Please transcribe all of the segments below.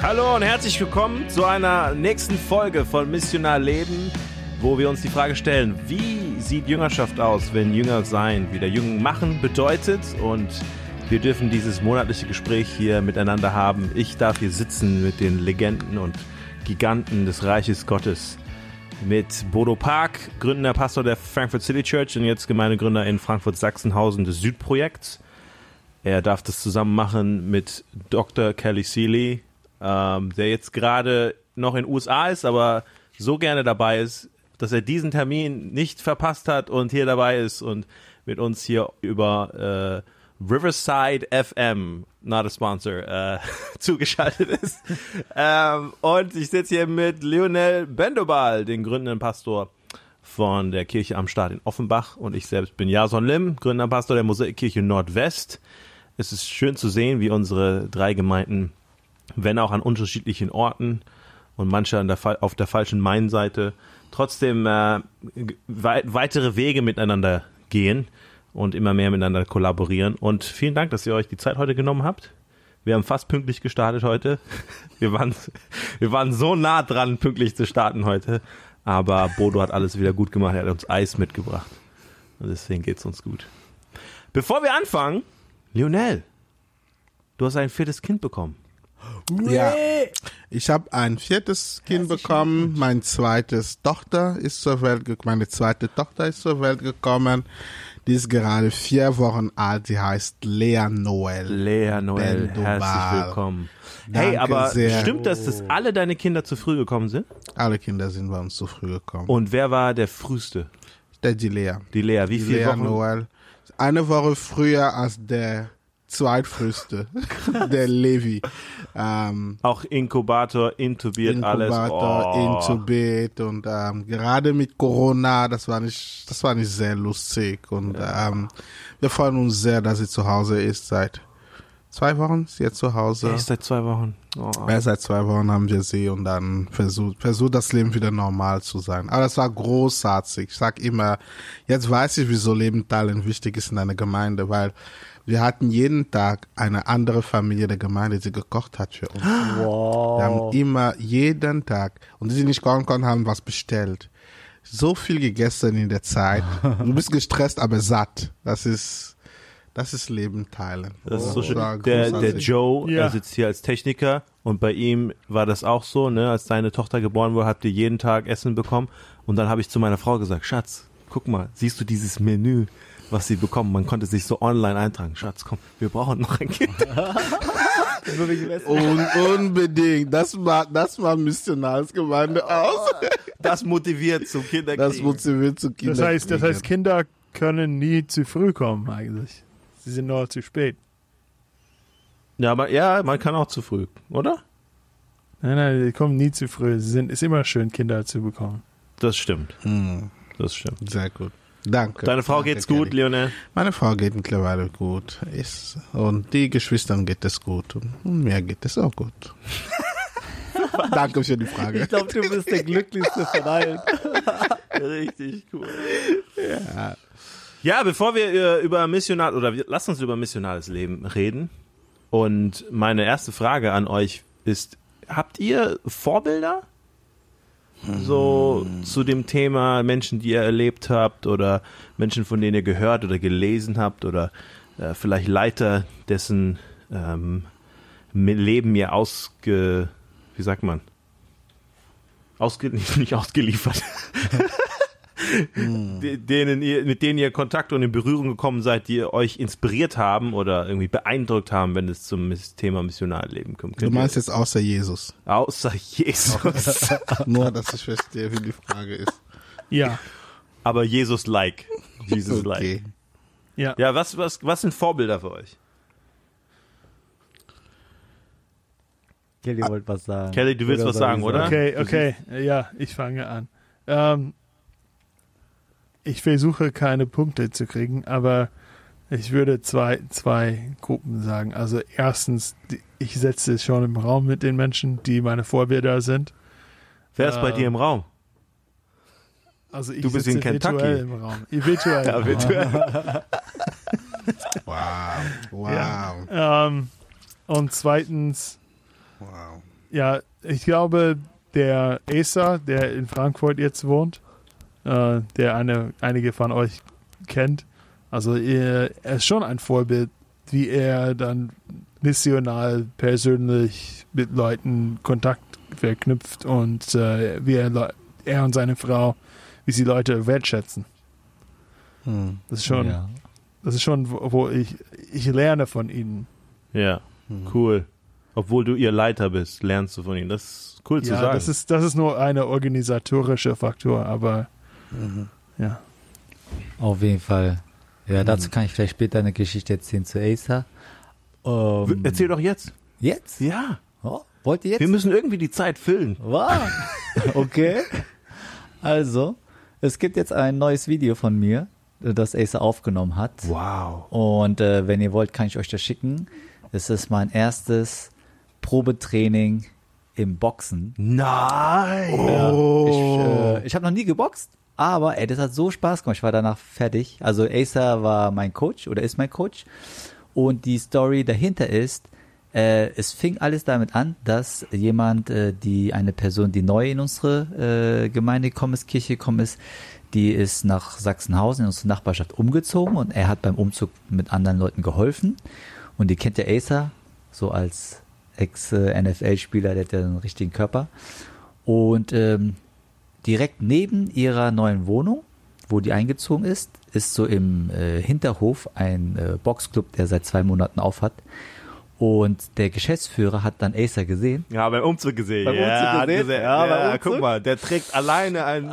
Hallo und herzlich willkommen zu einer nächsten Folge von Missionar Leben, wo wir uns die Frage stellen, wie sieht Jüngerschaft aus, wenn Jünger sein wieder Jünger machen bedeutet und wir dürfen dieses monatliche Gespräch hier miteinander haben. Ich darf hier sitzen mit den Legenden und Giganten des Reiches Gottes. Mit Bodo Park, gründender Pastor der Frankfurt City Church und jetzt Gemeindegründer in Frankfurt-Sachsenhausen des Südprojekts. Er darf das zusammen machen mit Dr. Kelly Seeley, ähm, der jetzt gerade noch in den USA ist, aber so gerne dabei ist, dass er diesen Termin nicht verpasst hat und hier dabei ist und mit uns hier über äh, Riverside FM, not a sponsor, äh, zugeschaltet ist. ähm, und ich sitze hier mit Lionel Bendobal, den gründenden Pastor von der Kirche am Start in Offenbach. Und ich selbst bin Jason Lim, gründender Pastor der Mosaikkirche Nordwest. Es ist schön zu sehen, wie unsere drei Gemeinden, wenn auch an unterschiedlichen Orten und manche der, auf der falschen Main-Seite, trotzdem äh, weitere Wege miteinander gehen und immer mehr miteinander kollaborieren. Und vielen Dank, dass ihr euch die Zeit heute genommen habt. Wir haben fast pünktlich gestartet heute. Wir waren, wir waren so nah dran, pünktlich zu starten heute. Aber Bodo hat alles wieder gut gemacht. Er hat uns Eis mitgebracht. Und deswegen geht's uns gut. Bevor wir anfangen, Lionel, du hast ein viertes Kind bekommen. Ja, ich habe ein viertes Kind bekommen. Mein zweites Tochter ist zur Welt gekommen. Meine zweite Tochter ist zur Welt gekommen. Die ist gerade vier Wochen alt. Sie heißt Lea Noel. Lea Noel, herzlich willkommen. Danke hey, aber sehr. stimmt das, dass alle deine Kinder zu früh gekommen sind? Alle Kinder sind bei uns zu früh gekommen. Und wer war der früheste? Der die Lea. Die Lea, wie viele Lea Wochen? Noel. Eine Woche früher als der zweitfrühste, der Levi. Ähm, Auch Inkubator, intubiert Inkubator, alles. Inkubator, oh. intubiert und ähm, gerade mit Corona, das war nicht, das war nicht sehr lustig und ja. ähm, wir freuen uns sehr, dass sie zu Hause ist seit zwei Wochen. Ist jetzt zu Hause. Er ist seit zwei Wochen. Oh. Ja, seit zwei Wochen haben wir sie und dann versucht, versucht das Leben wieder normal zu sein. Aber das war großartig. Ich sag immer, jetzt weiß ich, wieso Leben teilen wichtig ist in einer Gemeinde, weil wir hatten jeden Tag eine andere Familie der Gemeinde, die gekocht hat für uns. Wow. Wir haben immer jeden Tag, und die, die nicht kochen konnten, haben was bestellt. So viel gegessen in der Zeit. Du bist gestresst, aber satt. Das ist, das ist Leben teilen. Das ist so schön. Der, der Joe, ja. er sitzt hier als Techniker und bei ihm war das auch so, ne, als deine Tochter geboren wurde, habt ihr jeden Tag Essen bekommen und dann habe ich zu meiner Frau gesagt, Schatz, guck mal, siehst du dieses Menü? Was sie bekommen. Man konnte sich so online eintragen. Schatz, komm, wir brauchen noch ein Kind. Und unbedingt. Das war, das war Missionarsgemeinde aus. Das motiviert zum Kinderkriegen. Das motiviert zum Kinderkriegen. Das heißt, das heißt, Kinder können nie zu früh kommen, eigentlich. Sie sind nur zu spät. Ja, aber ja, man kann auch zu früh, oder? Nein, nein, die kommen nie zu früh. Es ist immer schön, Kinder zu bekommen. Das stimmt. Hm. Das stimmt. Sehr gut. Danke. Deine Frau Danke, geht's gut, Kelly. Lionel? Meine Frau geht mittlerweile gut. Ist, und die Geschwistern geht es gut. Und mir geht es auch gut. Danke für die Frage. Ich glaube, du bist der glücklichste von allen. Richtig cool. Ja. Ja, bevor wir äh, über missional oder lass uns über missionales Leben reden. Und meine erste Frage an euch ist: Habt ihr Vorbilder? So zu dem Thema Menschen, die ihr erlebt habt oder Menschen, von denen ihr gehört oder gelesen habt oder äh, vielleicht Leiter, dessen ähm, Leben ihr ausge, wie sagt man, ausge, nicht ausgeliefert. denen ihr, mit denen ihr Kontakt und in Berührung gekommen seid, die euch inspiriert haben oder irgendwie beeindruckt haben, wenn es zum Thema Missionarleben kommt. du meinst jetzt außer Jesus? Außer Jesus. Nur, dass ich verstehe, wie die Frage ist. Ja. Aber Jesus-like. Jesus-like. Okay. Ja. Ja, was, was, was sind Vorbilder für euch? Kelly wollte was sagen. Kelly, du willst oder was sagen, oder? Okay, okay. Ja, ich fange an. Ähm, ich versuche keine Punkte zu kriegen, aber ich würde zwei, zwei Gruppen sagen. Also erstens, ich setze es schon im Raum mit den Menschen, die meine Vorbilder sind. Wer ist bei dir im Raum? Also ich du bist in Kentucky. virtuell im Raum. Virtuell. ja, virtuell. wow. Wow. Ja. Ähm, und zweitens, Wow. Ja, ich glaube, der Acer, der in Frankfurt jetzt wohnt, äh, der eine, einige von euch kennt, also er, er ist schon ein Vorbild, wie er dann missional persönlich mit Leuten Kontakt verknüpft und äh, wie er, er und seine Frau, wie sie Leute wertschätzen. Hm. Das ist schon, Ja. das ist schon, wo wo ich, ich lerne von ihnen. Ja, cool. Obwohl du ihr Leiter bist, lernst du von ihnen. Das ist cool zu Ja, sagen. das ist, das ist nur eine organisatorische Faktor, aber Mhm. ja. Auf jeden Fall. Ja, dazu kann ich vielleicht später eine Geschichte erzählen zu Acer. Ähm, Erzähl doch jetzt. Jetzt? Ja. Oh, wollt ihr jetzt? Wir müssen irgendwie die Zeit füllen. Wow. Okay. Also, es gibt jetzt ein neues Video von mir, das Acer aufgenommen hat. Wow. Und äh, wenn ihr wollt, kann ich euch das schicken. Es ist mein erstes Probetraining im Boxen. Nein. Oh. Ich, äh, ich habe noch nie geboxt, aber ey, das hat so Spaß gemacht. Ich war danach fertig. Also Acer war mein Coach oder ist mein Coach. Und die Story dahinter ist, äh, es fing alles damit an, dass jemand, äh, die eine Person, die neu in unsere äh, Gemeinde gekommen ist, Kirche gekommen ist, die ist nach Sachsenhausen in unsere Nachbarschaft umgezogen und er hat beim Umzug mit anderen Leuten geholfen. Und die kennt ja Acer, so als Ex-NFL-Spieler, der hat ja einen richtigen Körper. Und ähm, direkt neben ihrer neuen Wohnung, wo die eingezogen ist, ist so im äh, Hinterhof ein äh, Boxclub, der seit zwei Monaten auf hat. Und der Geschäftsführer hat dann Acer gesehen. Ja, beim Umzug gesehen. Beim ja, Umzug gesehen? gesehen. Ja, Ja, beim Umzug. guck mal, der trägt alleine ein,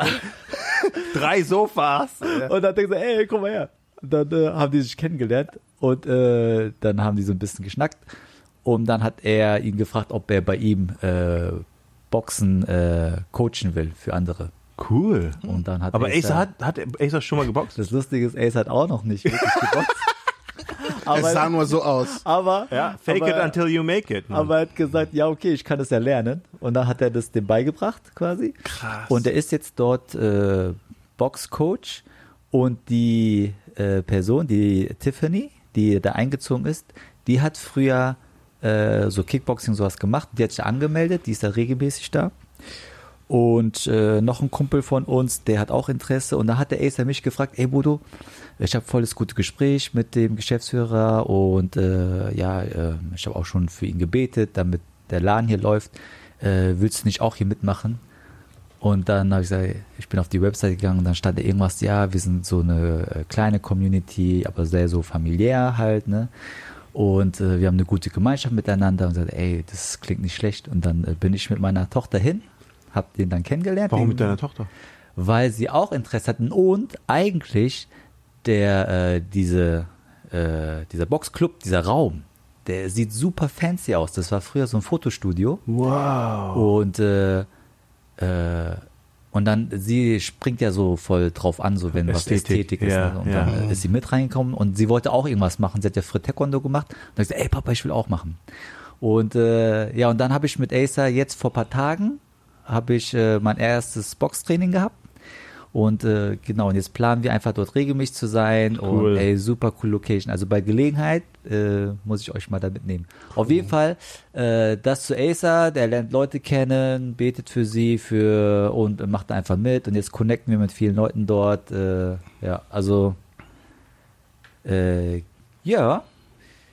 drei Sofas. Und dann denkt er, ey, komm mal her. Und dann äh, haben die sich kennengelernt und äh, dann haben die so ein bisschen geschnackt. Und dann hat er ihn gefragt, ob er bei ihm äh, Boxen äh, coachen will für andere. Cool. Und dann hat Aber Acer hat, hat Acer schon mal geboxt? Das Lustige ist, Ace hat auch noch nicht wirklich geboxt. Es sah aber, nur so aus. aber, Ja, fake aber, it until you make it. aber er hat gesagt, ja, okay, ich kann das ja lernen. Und dann hat er das dem beigebracht, quasi. Krass. Und er ist jetzt dort äh, Boxcoach und die äh, Person, die Tiffany, die da eingezogen ist, die hat früher äh, so Kickboxing sowas gemacht. Die hat sich angemeldet, die ist da regelmäßig da. Und äh, noch ein Kumpel von uns, der hat auch Interesse. Und da hat der Acer mich gefragt, ey Bodo, ich habe voll das gute Gespräch mit dem Geschäftsführer und äh, ja, äh, ich habe auch schon für ihn gebetet, damit der Laden hier läuft. Äh, willst du nicht auch hier mitmachen? Und dann habe ich gesagt, ich bin auf die Website gegangen dann stand da irgendwas, ja, wir sind so eine äh, kleine Community, aber sehr so familiär halt, ne? Und äh, wir haben eine gute Gemeinschaft miteinander und gesagt, ey, das klingt nicht schlecht. Und dann äh, bin ich mit meiner Tochter hin, hab den dann kennengelernt. Warum den, mit deiner Tochter? Weil sie auch Interesse hatten und eigentlich der, äh, diese, äh, dieser Boxclub, dieser Raum, der sieht super fancy aus. Das war früher so ein Fotostudio. Wow. Und äh, äh, und dann, sie springt ja so voll drauf an, so wenn was Ästhetik, Ästhetik ist. ja, ne? Und ja. dann ist sie mit reingekommen und sie wollte auch irgendwas machen. Sie hat ja früher Taekwondo gemacht. Und dann gesagt, ey Papa, ich will auch machen. Und äh, ja, und dann habe ich mit Acer jetzt vor paar Tagen habe ich äh, mein erstes Boxtraining gehabt. Und äh, genau, und jetzt planen wir einfach dort regelmäßig zu sein. Cool. Und ey, super cool Location. Also bei Gelegenheit äh, muss ich euch mal da mitnehmen. Auf jeden Fall, äh, das zu Acer, der lernt Leute kennen, betet für sie für und macht einfach mit. Und jetzt connecten wir mit vielen Leuten dort. Äh, ja, also äh, ja.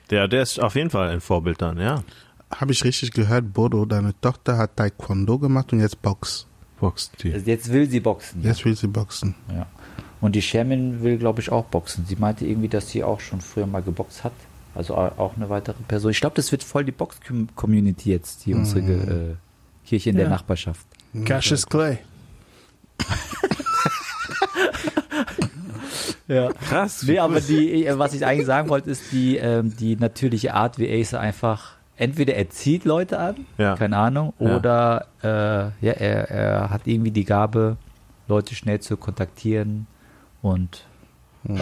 Der, der ist auf jeden Fall ein Vorbild dann, ja. Habe ich richtig gehört, Bodo, deine Tochter hat Taekwondo gemacht und jetzt Box. Boxt die. Jetzt will sie boxen. Jetzt will sie boxen. Ja. Und die Sherman will, glaube ich, auch boxen. Sie meinte irgendwie, dass sie auch schon früher mal geboxt hat. Also au- auch eine weitere Person. Ich glaube, das wird voll die Box-Community jetzt, hier unsere äh, Kirche in der Ja. Nachbarschaft. Cassius Clay. Ja. Krass. Nee, aber die, äh, was ich eigentlich sagen wollte, ist die, ähm, die natürliche Art, wie Ace einfach entweder er zieht Leute an, Ja. keine Ahnung, Ja. oder äh, ja, er, er hat irgendwie die Gabe, Leute schnell zu kontaktieren und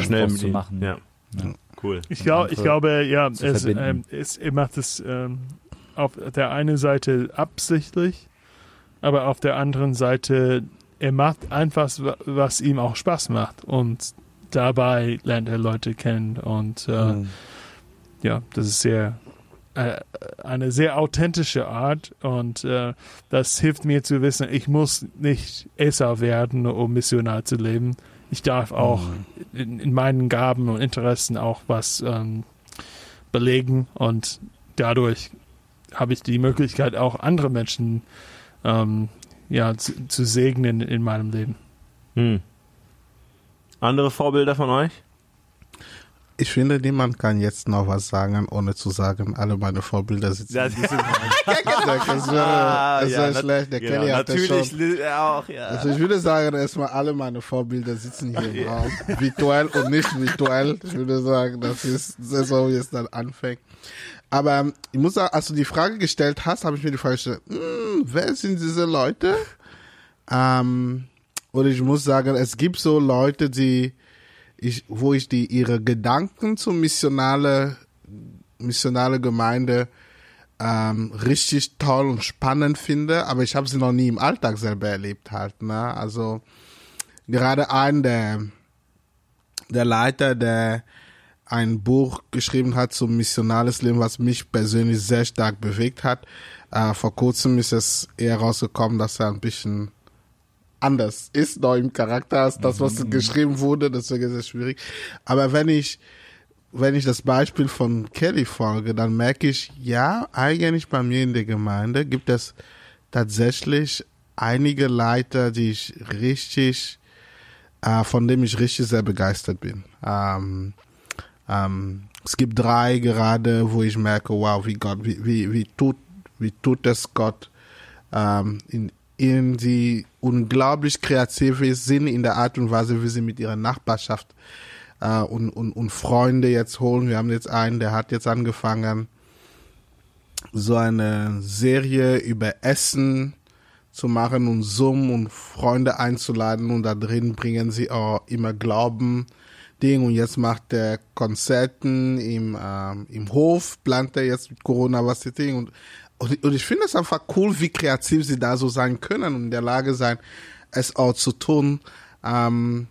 schnell zu machen. Ja. Cool. Ich, glaub, ich glaube, ja, es, ähm, es, er macht es ähm, auf der einen Seite absichtlich, aber auf der anderen Seite, er macht einfach, wa- was ihm auch Spaß macht. Und dabei lernt er Leute kennen. Und äh, Mhm. ja, das ist sehr äh, eine sehr authentische Art und äh, das hilft mir zu wissen, ich muss nicht Esau werden, um missionar zu leben. Ich darf auch Mhm. in, in meinen Gaben und Interessen auch was ähm, belegen und dadurch habe ich die Möglichkeit, auch andere Menschen ähm, ja, zu, zu segnen in meinem Leben. Hm. Andere Vorbilder von euch? Ich finde, niemand kann jetzt noch was sagen, ohne zu sagen, alle meine Vorbilder sitzen Ja, in diesem Das wäre, Ah, das ja, wäre nat- schlecht. Der genau, Kelly hat das natürlich schon. auch, ja. Also ich würde sagen, erstmal alle meine Vorbilder sitzen hier im Raum. Virtuell und nicht virtuell. Ich würde sagen, das ist das ist so, wie es dann anfängt. Aber ähm, ich muss sagen, als du die Frage gestellt hast, habe ich mir die Frage gestellt, hm, wer sind diese Leute? Ähm, und ich muss sagen, es gibt so Leute, die ich, wo ich die ihre Gedanken zur missionale, missionale Gemeinde ähm, richtig toll und spannend finde, aber ich habe sie noch nie im Alltag selber erlebt halt. Ne? Also gerade ein der, der Leiter, der ein Buch geschrieben hat zum missionales Leben, was mich persönlich sehr stark bewegt hat. Äh, vor kurzem ist es eher rausgekommen, dass er ein bisschen anders ist, noch im Charakter als das, was geschrieben wurde, deswegen ist es schwierig. Aber wenn ich, wenn ich das Beispiel von Kelly folge, dann merke ich, ja, eigentlich bei mir in der Gemeinde gibt es tatsächlich einige Leiter, die ich richtig, äh, von dem ich richtig sehr begeistert bin. Ähm, ähm, es gibt drei gerade, wo ich merke, wow, wie Gott, wie, wie, wie tut, wie tut das Gott ähm, in, in die unglaublich kreativ sind in der Art und Weise, wie sie mit ihrer Nachbarschaft äh, und, und, und Freunde jetzt holen. Wir haben jetzt einen, der hat jetzt angefangen, so eine Serie über Essen zu machen und Zoom und Freunde einzuladen und da drin bringen sie auch immer Glauben. Ding und jetzt macht er Konzerten im, ähm, im Hof, plant er jetzt mit Corona was die Ding und, und, und ich finde es einfach cool, wie kreativ sie da so sein können und in der Lage sein, es auch zu tun. Ähm,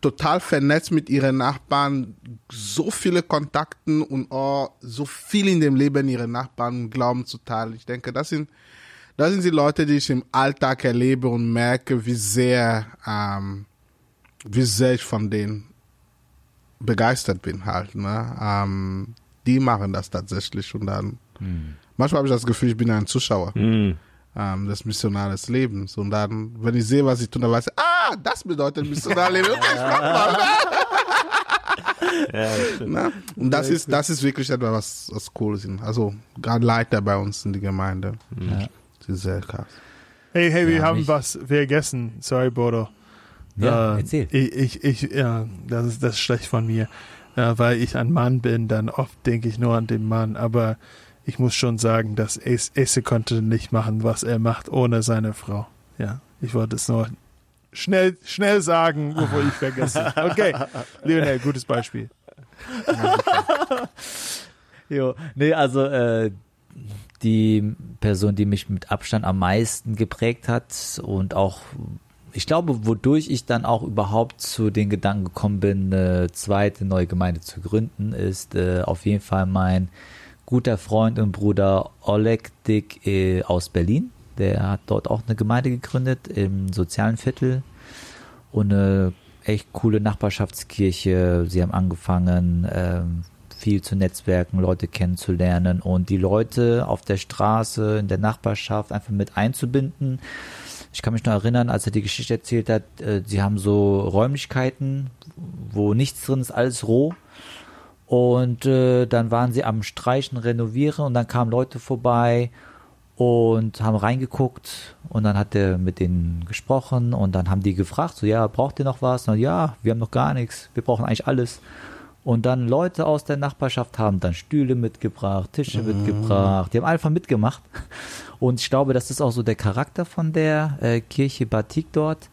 total vernetzt mit ihren Nachbarn, so viele Kontakten und auch so viel in dem Leben ihrer Nachbarn Glauben zu teilen. Ich denke, das sind, das sind die Leute, die ich im Alltag erlebe und merke, wie sehr, ähm, wie sehr ich von denen begeistert bin halt. Ne? Ähm, die machen das tatsächlich und dann manchmal habe ich das Gefühl, ich bin ein Zuschauer Hm. ähm, des missionales Lebens und dann, wenn ich sehe, was sie tun, dann weiß ich, ah, das bedeutet Missionarleben. Okay, ich mach mal, Ja, das stimmt. ne? Und das ist, das ist wirklich etwas, was, was cool ist. Also gerade Leiter bei uns in der Gemeinde, Ja. die ist sehr krass. Hey, hey, wir Ja, haben nicht- was vergessen. Sorry, Bodo. Ja, Äh, erzähl. Ich, ich, ich ja, das ist, das ist schlecht von mir. Äh, weil ich ein Mann bin, dann oft denke ich nur an den Mann. Aber ich muss schon sagen, dass Ace, Ace konnte nicht machen, was er macht, ohne seine Frau. Ja, ich wollte es nur schnell, schnell sagen, bevor ich vergesse. Okay, Lionel, gutes Beispiel. Jo, nee, also äh, die Person, die mich mit Abstand am meisten geprägt hat und auch, ich glaube, wodurch ich dann auch überhaupt zu den Gedanken gekommen bin, eine zweite neue Gemeinde zu gründen, ist äh, auf jeden Fall mein guter Freund und Bruder Oleg Dick äh, aus Berlin. Der hat dort auch eine Gemeinde gegründet im sozialen Viertel und eine echt coole Nachbarschaftskirche. Sie haben angefangen, ähm, viel zu netzwerken, Leute kennenzulernen und die Leute auf der Straße, in der Nachbarschaft einfach mit einzubinden. Ich kann mich noch erinnern, als er die Geschichte erzählt hat, äh, sie haben so Räumlichkeiten, wo nichts drin ist, alles roh. Und äh, dann waren sie am Streichen, renovieren und dann kamen Leute vorbei und haben reingeguckt und dann hat er mit denen gesprochen und dann haben die gefragt, so ja, braucht ihr noch was? Und, ja, wir haben noch gar nichts, wir brauchen eigentlich alles. Und dann Leute aus der Nachbarschaft haben dann Stühle mitgebracht, Tische mitgebracht, die haben einfach mitgemacht. Und ich glaube, das ist auch so der Charakter von der äh, Kirche Batik dort,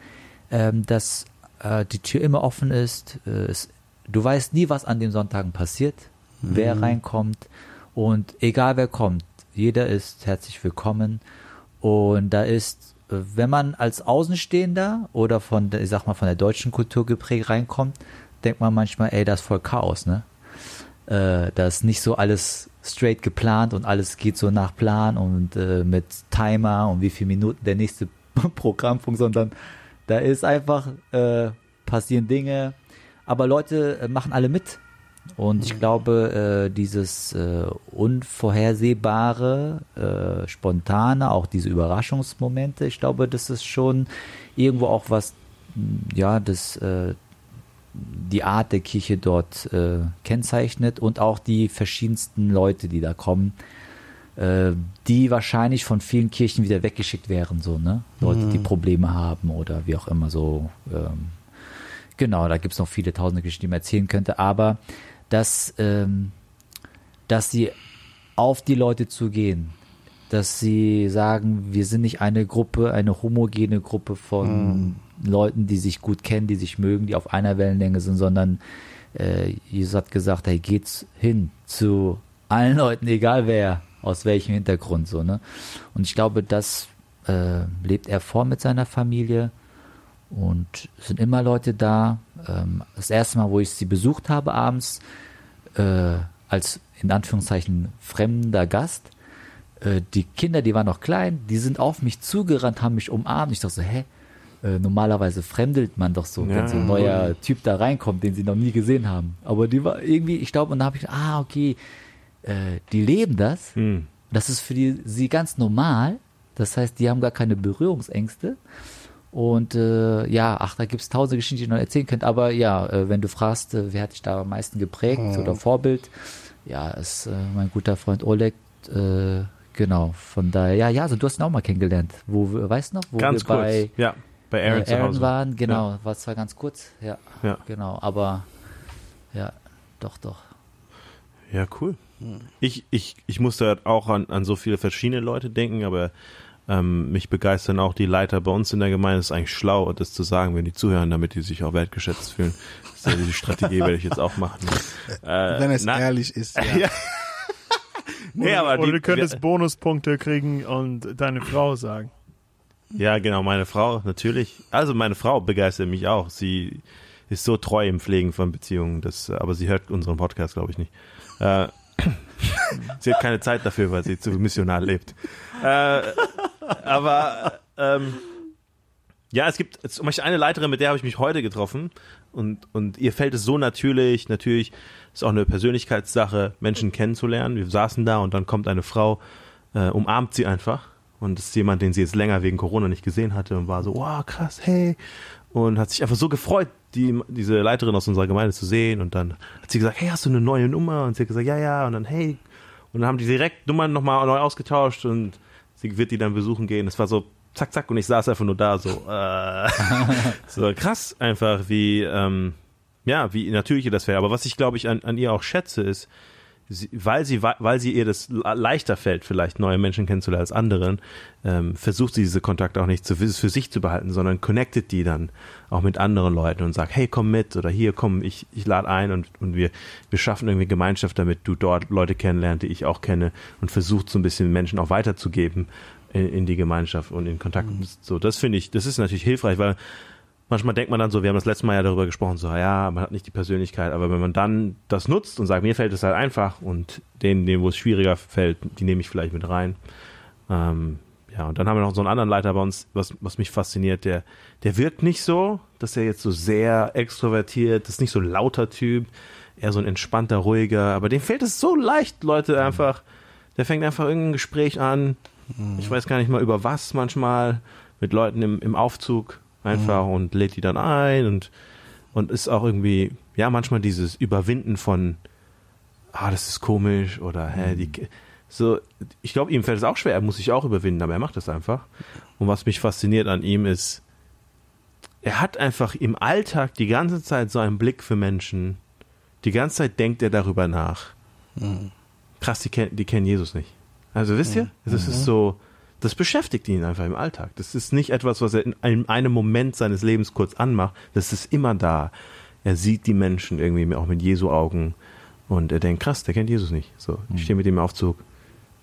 ähm, dass äh, die Tür immer offen ist. Äh, es, du weißt nie, was an den Sonntagen passiert, wer reinkommt und egal wer kommt, jeder ist herzlich willkommen. Und da ist, wenn man als Außenstehender oder von der, ich sag mal, von der deutschen Kultur geprägt reinkommt, denkt man manchmal, ey, das ist voll Chaos, ne? äh, da ist nicht so alles straight geplant und alles geht so nach Plan und äh, mit Timer und wie viele Minuten der nächste Programmpunkt, sondern da ist einfach, äh, passieren Dinge, aber Leute äh, machen alle mit. Und ich glaube, äh, dieses äh, Unvorhersehbare, äh, Spontane, auch diese Überraschungsmomente, ich glaube, das ist schon irgendwo auch was, ja, das äh, die Art der Kirche dort äh, kennzeichnet und auch die verschiedensten Leute, die da kommen, die wahrscheinlich von vielen Kirchen wieder weggeschickt wären, so, ne? Leute, die Probleme haben oder wie auch immer so. Ähm, genau, da gibt es noch viele tausende Geschichten, die man erzählen könnte, aber dass, ähm, dass sie auf die Leute zugehen, dass sie sagen, wir sind nicht eine Gruppe, eine homogene Gruppe von Leuten, die sich gut kennen, die sich mögen, die auf einer Wellenlänge sind, sondern äh, Jesus hat gesagt, hey, geht's hin zu allen Leuten, egal wer, aus welchem Hintergrund, so, ne? Und ich glaube, das äh, lebt er vor mit seiner Familie und es sind immer Leute da. Ähm, das erste Mal, wo ich sie besucht habe abends, äh, als in Anführungszeichen fremder Gast, äh, die Kinder, die waren noch klein, die sind auf mich zugerannt, haben mich umarmt. Ich dachte so, hä? Äh, normalerweise fremdelt man doch so, Ja. wenn so ein neuer Typ da reinkommt, den sie noch nie gesehen haben. Aber die war irgendwie, ich glaube, und da habe ich gedacht, ah, okay, die leben das. Hm. Das ist für die, sie ganz normal. Das heißt, die haben gar keine Berührungsängste. Und äh, ja, ach, da gibt es tausende Geschichten, die ich noch erzählen könnt. Aber ja, äh, wenn du fragst, äh, wer hat dich da am meisten geprägt oder Vorbild, ja, ist äh, mein guter Freund Oleg. Äh, genau, von daher, ja, ja, also du hast ihn auch mal kennengelernt. Wo, wir- weißt du noch, wo Ganz wir kurz. bei ja, bei Aaron, äh, Aaron waren, genau, war zwar ganz kurz, ja, Ja. genau, aber ja, doch, doch. Ja, cool. Ich, ich, ich musste halt auch an, an so viele verschiedene Leute denken, aber ähm, mich begeistern auch die Leiter bei uns in der Gemeinde. Es ist eigentlich schlau, das zu sagen, wenn die zuhören, damit die sich auch wertgeschätzt fühlen. Das ist ja die Strategie, werde ich jetzt auch machen. Äh, Wenn es na- ehrlich ist, ja. Ja. Nee, aber Oder die, du könntest Bonuspunkte kriegen und deine Frau sagen. Ja, genau, meine Frau, natürlich. Also meine Frau begeistert mich auch. Sie ist so treu im Pflegen von Beziehungen, das, aber sie hört unseren Podcast, glaube ich, nicht. Äh, sie hat keine Zeit dafür, weil sie zu missionar lebt. Äh, aber ähm, ja, es gibt zum Beispiel eine Leiterin, mit der habe ich mich heute getroffen und, und ihr fällt es so natürlich, natürlich ist auch eine Persönlichkeitssache, Menschen kennenzulernen. Wir saßen da und dann kommt eine Frau, äh, umarmt sie einfach und das ist jemand, den sie jetzt länger wegen Corona nicht gesehen hatte und war so, wow, krass, hey. Und hat sich einfach so gefreut, die, diese Leiterin aus unserer Gemeinde zu sehen. Und dann hat sie gesagt, hey, hast du eine neue Nummer? Und sie hat gesagt, ja, ja. Und dann, hey. Und dann haben die direkt Nummern nochmal neu ausgetauscht und sie wird die dann besuchen gehen. Es war so, zack, zack. Und ich saß einfach nur da, so, äh, so krass einfach, wie, ähm, ja, wie natürlich ihr das wäre. Aber was ich, glaube ich, an, an ihr auch schätze, ist, sie, weil sie weil sie ihr das le- leichter fällt, vielleicht neue Menschen kennenzulernen als anderen, ähm, versucht sie diese Kontakte auch nicht zu, für sich zu behalten, sondern connectet die dann auch mit anderen Leuten und sagt, hey, komm mit oder hier, komm, ich, ich lade ein und, und wir, wir schaffen irgendwie Gemeinschaft, damit du dort Leute kennenlernst, die ich auch kenne und versucht so ein bisschen Menschen auch weiterzugeben in, in die Gemeinschaft und in Kontakt. So, das finde ich, das ist natürlich hilfreich, weil manchmal denkt man dann so, wir haben das letzte Mal ja darüber gesprochen, so, ja, man hat nicht die Persönlichkeit, aber wenn man dann das nutzt und sagt, mir fällt es halt einfach und denen, denen, wo es schwieriger fällt, die nehme ich vielleicht mit rein. Ähm, ja, und dann haben wir noch so einen anderen Leiter bei uns, was, was mich fasziniert, der, der wirkt nicht so, dass er jetzt so sehr extrovertiert, das ist nicht so ein lauter Typ, eher so ein entspannter, ruhiger, aber dem fällt es so leicht, Leute einfach, der fängt einfach irgendein Gespräch an, ich weiß gar nicht mal über was manchmal, mit Leuten im, im Aufzug einfach und lädt die dann ein und, und ist auch irgendwie, ja, manchmal dieses Überwinden von, ah, das ist komisch oder, hä, die, so, ich glaube, ihm fällt es auch schwer, er muss sich auch überwinden, aber er macht das einfach. Und was mich fasziniert an ihm ist, er hat einfach im Alltag die ganze Zeit so einen Blick für Menschen. Die ganze Zeit denkt er darüber nach. Krass, die, kennen- die kennen Jesus nicht. Also wisst ihr, das ist so, das beschäftigt ihn einfach im Alltag. Das ist nicht etwas, was er in einem, Moment seines Lebens kurz anmacht. Das ist immer da. Er sieht die Menschen irgendwie auch mit Jesu Augen und er denkt, krass, der kennt Jesus nicht. So, ich stehe mit ihm im Aufzug.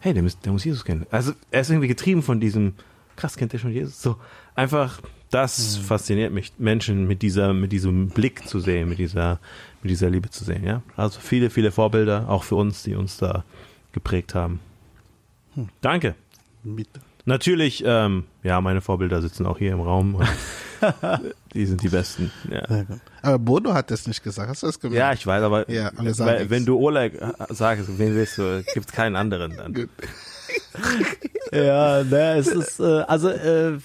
Hey, der muss, der muss Jesus kennen. Also er ist irgendwie getrieben von diesem, krass, kennt der schon Jesus? So, einfach, Das fasziniert mich, Menschen mit dieser, mit diesem Blick zu sehen, mit dieser, mit dieser Liebe zu sehen, ja. Also viele, viele Vorbilder, auch für uns, die uns da geprägt haben. Danke. Mit, Natürlich, ähm, ja, meine Vorbilder sitzen auch hier im Raum. Und die sind die besten. Ja. Aber Bodo hat das nicht gesagt. Hast du das gemerkt? Ja, ich weiß, aber Ja, weil, wenn du Oleg sagst, wen willst du, gibt es keinen anderen dann. Ja, ne, es ist, äh, also, äh,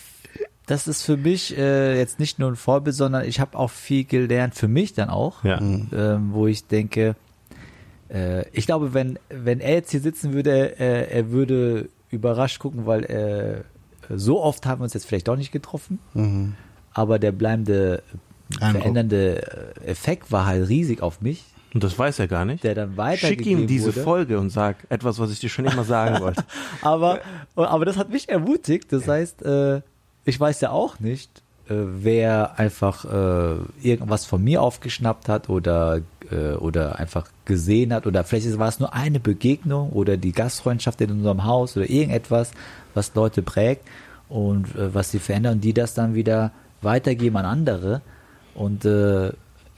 das ist für mich äh, jetzt nicht nur ein Vorbild, sondern ich habe auch viel gelernt für mich dann auch, Ja. ähm, wo ich denke, äh, ich glaube, wenn, wenn er jetzt hier sitzen würde, äh, er würde überrascht gucken, weil äh, so oft haben wir uns jetzt vielleicht doch nicht getroffen, Mhm. aber der bleibende, Eindruck. verändernde äh, Effekt war halt riesig auf mich, Und das weiß er gar nicht. der dann Schick ihm diese wurde. Folge und sag etwas, was ich dir schon immer sagen wollte. Aber, aber das hat mich ermutigt. Das heißt, äh, ich weiß ja auch nicht, äh, wer einfach äh, irgendwas von mir aufgeschnappt hat oder, äh, oder einfach gesehen hat oder vielleicht war es nur eine Begegnung oder die Gastfreundschaft in unserem Haus oder irgendetwas, was Leute prägt und äh, was sie verändern und die das dann wieder weitergeben an andere. Und äh,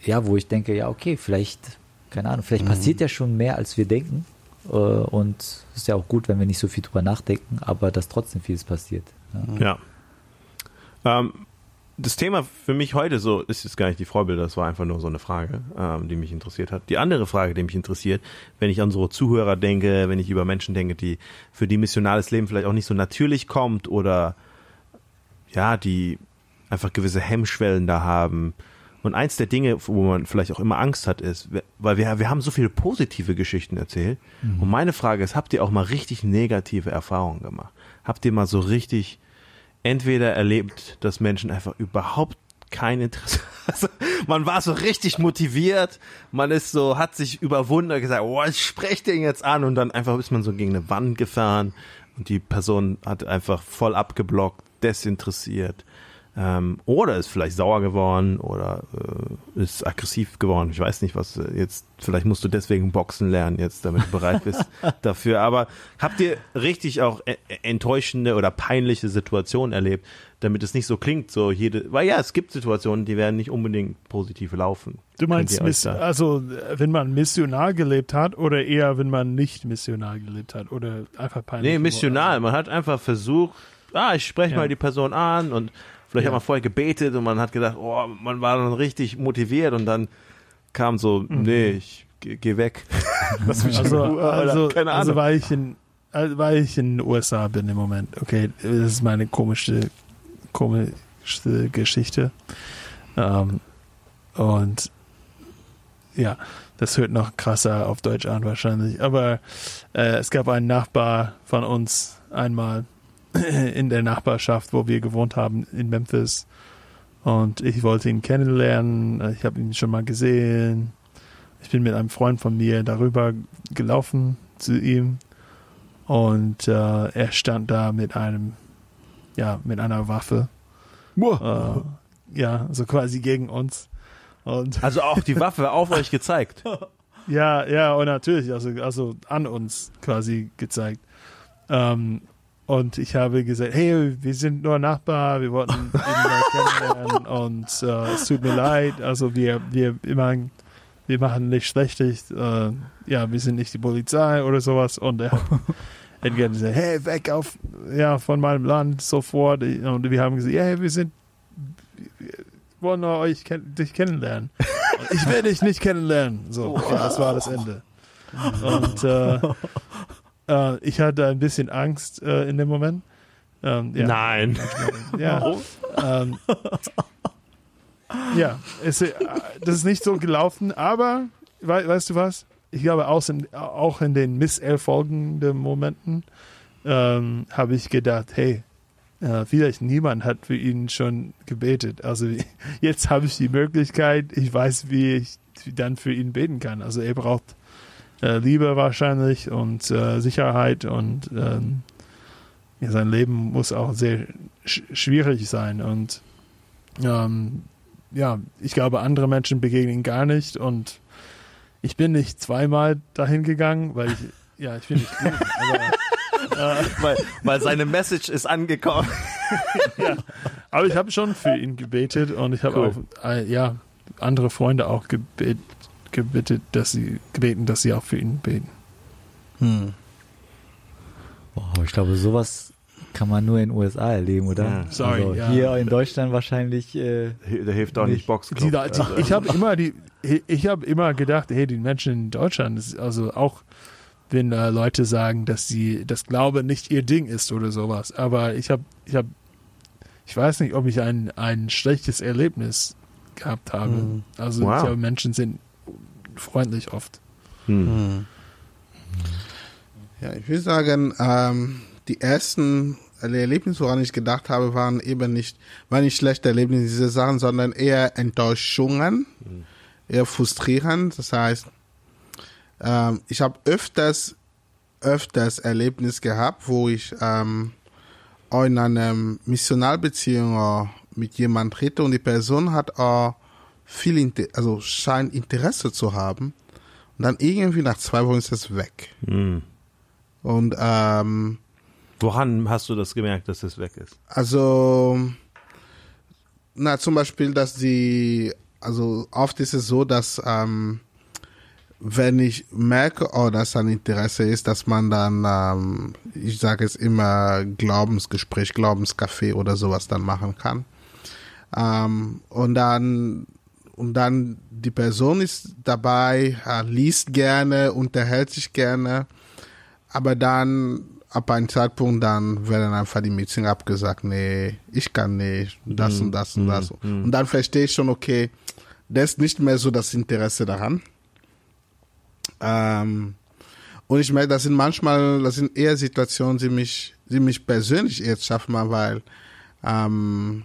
ja, wo ich denke, ja, okay, vielleicht, keine Ahnung, vielleicht passiert ja schon mehr, als wir denken. Äh, und es ist ja auch gut, wenn wir nicht so viel drüber nachdenken, aber dass trotzdem vieles passiert. Ja. Ja. Ähm, das Thema für mich heute so ist jetzt gar nicht die Vorbilder, das war einfach nur so eine Frage, ähm, die mich interessiert hat. Die andere Frage, die mich interessiert, wenn ich an unsere Zuhörer denke, wenn ich über Menschen denke, die für die missionales Leben vielleicht auch nicht so natürlich kommt oder ja, die einfach gewisse Hemmschwellen da haben. Und eins der Dinge, wo man vielleicht auch immer Angst hat, ist, weil wir, wir haben so viele positive Geschichten erzählt. Und meine Frage ist, habt ihr auch mal richtig negative Erfahrungen gemacht? Habt ihr mal so richtig entweder erlebt, dass Menschen einfach überhaupt kein Interesse, also man war so richtig motiviert, man ist so, hat sich überwunden und gesagt, oh, ich spreche den jetzt an. Und dann einfach ist man so gegen eine Wand gefahren. Und die Person hat einfach voll abgeblockt, desinteressiert. Ähm, oder ist vielleicht sauer geworden oder äh, ist aggressiv geworden. Ich weiß nicht, was äh, jetzt, vielleicht musst du deswegen Boxen lernen jetzt, damit du bereit bist dafür. Aber habt ihr richtig auch äh, enttäuschende oder peinliche Situationen erlebt, damit es nicht so klingt, so jede, weil ja, es gibt Situationen, die werden nicht unbedingt positiv laufen. Du meinst, miss, also äh, wenn man missionar gelebt hat oder eher, wenn man nicht missionar gelebt hat oder einfach peinlich? Nee, missional. Man hat einfach versucht, ah, ich spreche Ja. mal die Person an und vielleicht Ja. hat man vorher gebetet und man hat gedacht, oh, man war dann richtig motiviert und dann kam so, nee, ich geh, geh weg. Lass mich in Also, Ruhe, oder also, keine also Ahnung. weil ich in also weil ich in den USA bin im Moment. Okay, das ist meine komische komischste Geschichte. Ähm, und ja, das hört noch krasser auf Deutsch an wahrscheinlich. Aber äh, es gab einen Nachbar von uns einmal in der Nachbarschaft, wo wir gewohnt haben in Memphis. Und ich wollte ihn kennenlernen. Ich habe ihn schon mal gesehen. Ich bin mit einem Freund von mir darüber gelaufen zu ihm. Und äh, er stand da mit einem, ja, mit einer Waffe. Äh, ja, so quasi gegen uns. Und Also auch die Waffe auf euch gezeigt. ja, ja, und natürlich, also, also an uns quasi gezeigt. Ähm, und ich habe gesagt, hey, wir sind nur Nachbar, wir wollten ihn mal kennenlernen und äh, es tut mir leid, also wir, wir immer, wir machen nicht schlechtig, äh, ja, wir sind nicht die Polizei oder sowas und er hat, hat gesagt, hey, weg auf, ja, von meinem Land sofort und wir haben gesagt, ja, hey, wir sind, wir wollen nur euch ken dich kennenlernen. Und ich will dich nicht kennenlernen. So, okay, das war das Ende. Und äh, äh, ich hatte ein bisschen Angst äh, in dem Moment. Ähm, ja, Nein. ja, ähm, ja es, äh, das ist nicht so gelaufen, aber wei weißt du was? Ich glaube, auch in, auch in den misserfolgenden Momenten ähm, habe ich gedacht, hey, äh, vielleicht niemand hat für ihn schon gebetet. Also jetzt habe ich die Möglichkeit, ich weiß, wie ich dann für ihn beten kann. Also er braucht äh, Liebe wahrscheinlich und äh, Sicherheit und ähm, ja, sein Leben muss auch sehr sch schwierig sein und ähm, ja, ich glaube, andere Menschen begegnen ihn gar nicht und ich bin nicht zweimal dahin gegangen, weil ich, ja, ich bin nicht gut, aber weil, weil seine Message ist angekommen. Aber ich habe schon für ihn gebetet und ich habe Cool. auch äh, ja andere Freunde auch gebet, gebeten, dass sie gebeten, dass sie auch für ihn beten. Hm. Wow, ich glaube, sowas kann man nur in den USA erleben, oder? Ja. Sorry, also ja. Hier in Deutschland wahrscheinlich. Äh, Da hilft auch nicht Nicht. Da- Also, ich habe immer die, ich habe immer gedacht, hey, die Menschen in Deutschland, also auch wenn äh, Leute sagen, dass sie das Glaube nicht ihr Ding ist oder sowas. Aber ich habe, ich habe, ich weiß nicht, ob ich ein ein schlechtes Erlebnis gehabt habe. Mhm. Also Wow. ich glaube, Menschen sind freundlich oft. hm. Ja, ich will sagen, ähm, die ersten Erlebnisse, woran ich gedacht habe, waren eben nicht, waren nicht schlechte Erlebnisse, diese Sachen, sondern eher Enttäuschungen, eher frustrierend. Das heißt, ähm, ich habe öfters, öfters Erlebnis gehabt, wo ich ähm, in einer Missionalbeziehung äh, mit jemand rede und die Person hat auch viel, Inter also scheint Interesse zu haben. Und dann irgendwie nach zwei Wochen ist es weg. Hm. Und ähm, Woran hast du das gemerkt, dass es weg ist? also, na zum Beispiel, dass die, also oft ist es so, dass ähm, wenn ich merke, oh, dass ein Interesse ist, dass man dann, ähm, ich sage es immer, Glaubensgespräch, Glaubenscafé oder sowas dann machen kann. Ähm, und dann und dann die Person ist dabei, äh, liest gerne, unterhält sich gerne, aber dann ab einem Zeitpunkt dann werden einfach die Meetings abgesagt, nee, ich kann nicht, das und das und das. Und dann verstehe ich schon, okay, da ist nicht mehr so das Interesse daran. Ähm, und ich merke, das sind manchmal, das sind eher Situationen, die mich, die mich persönlich jetzt schaffen, weil, ähm,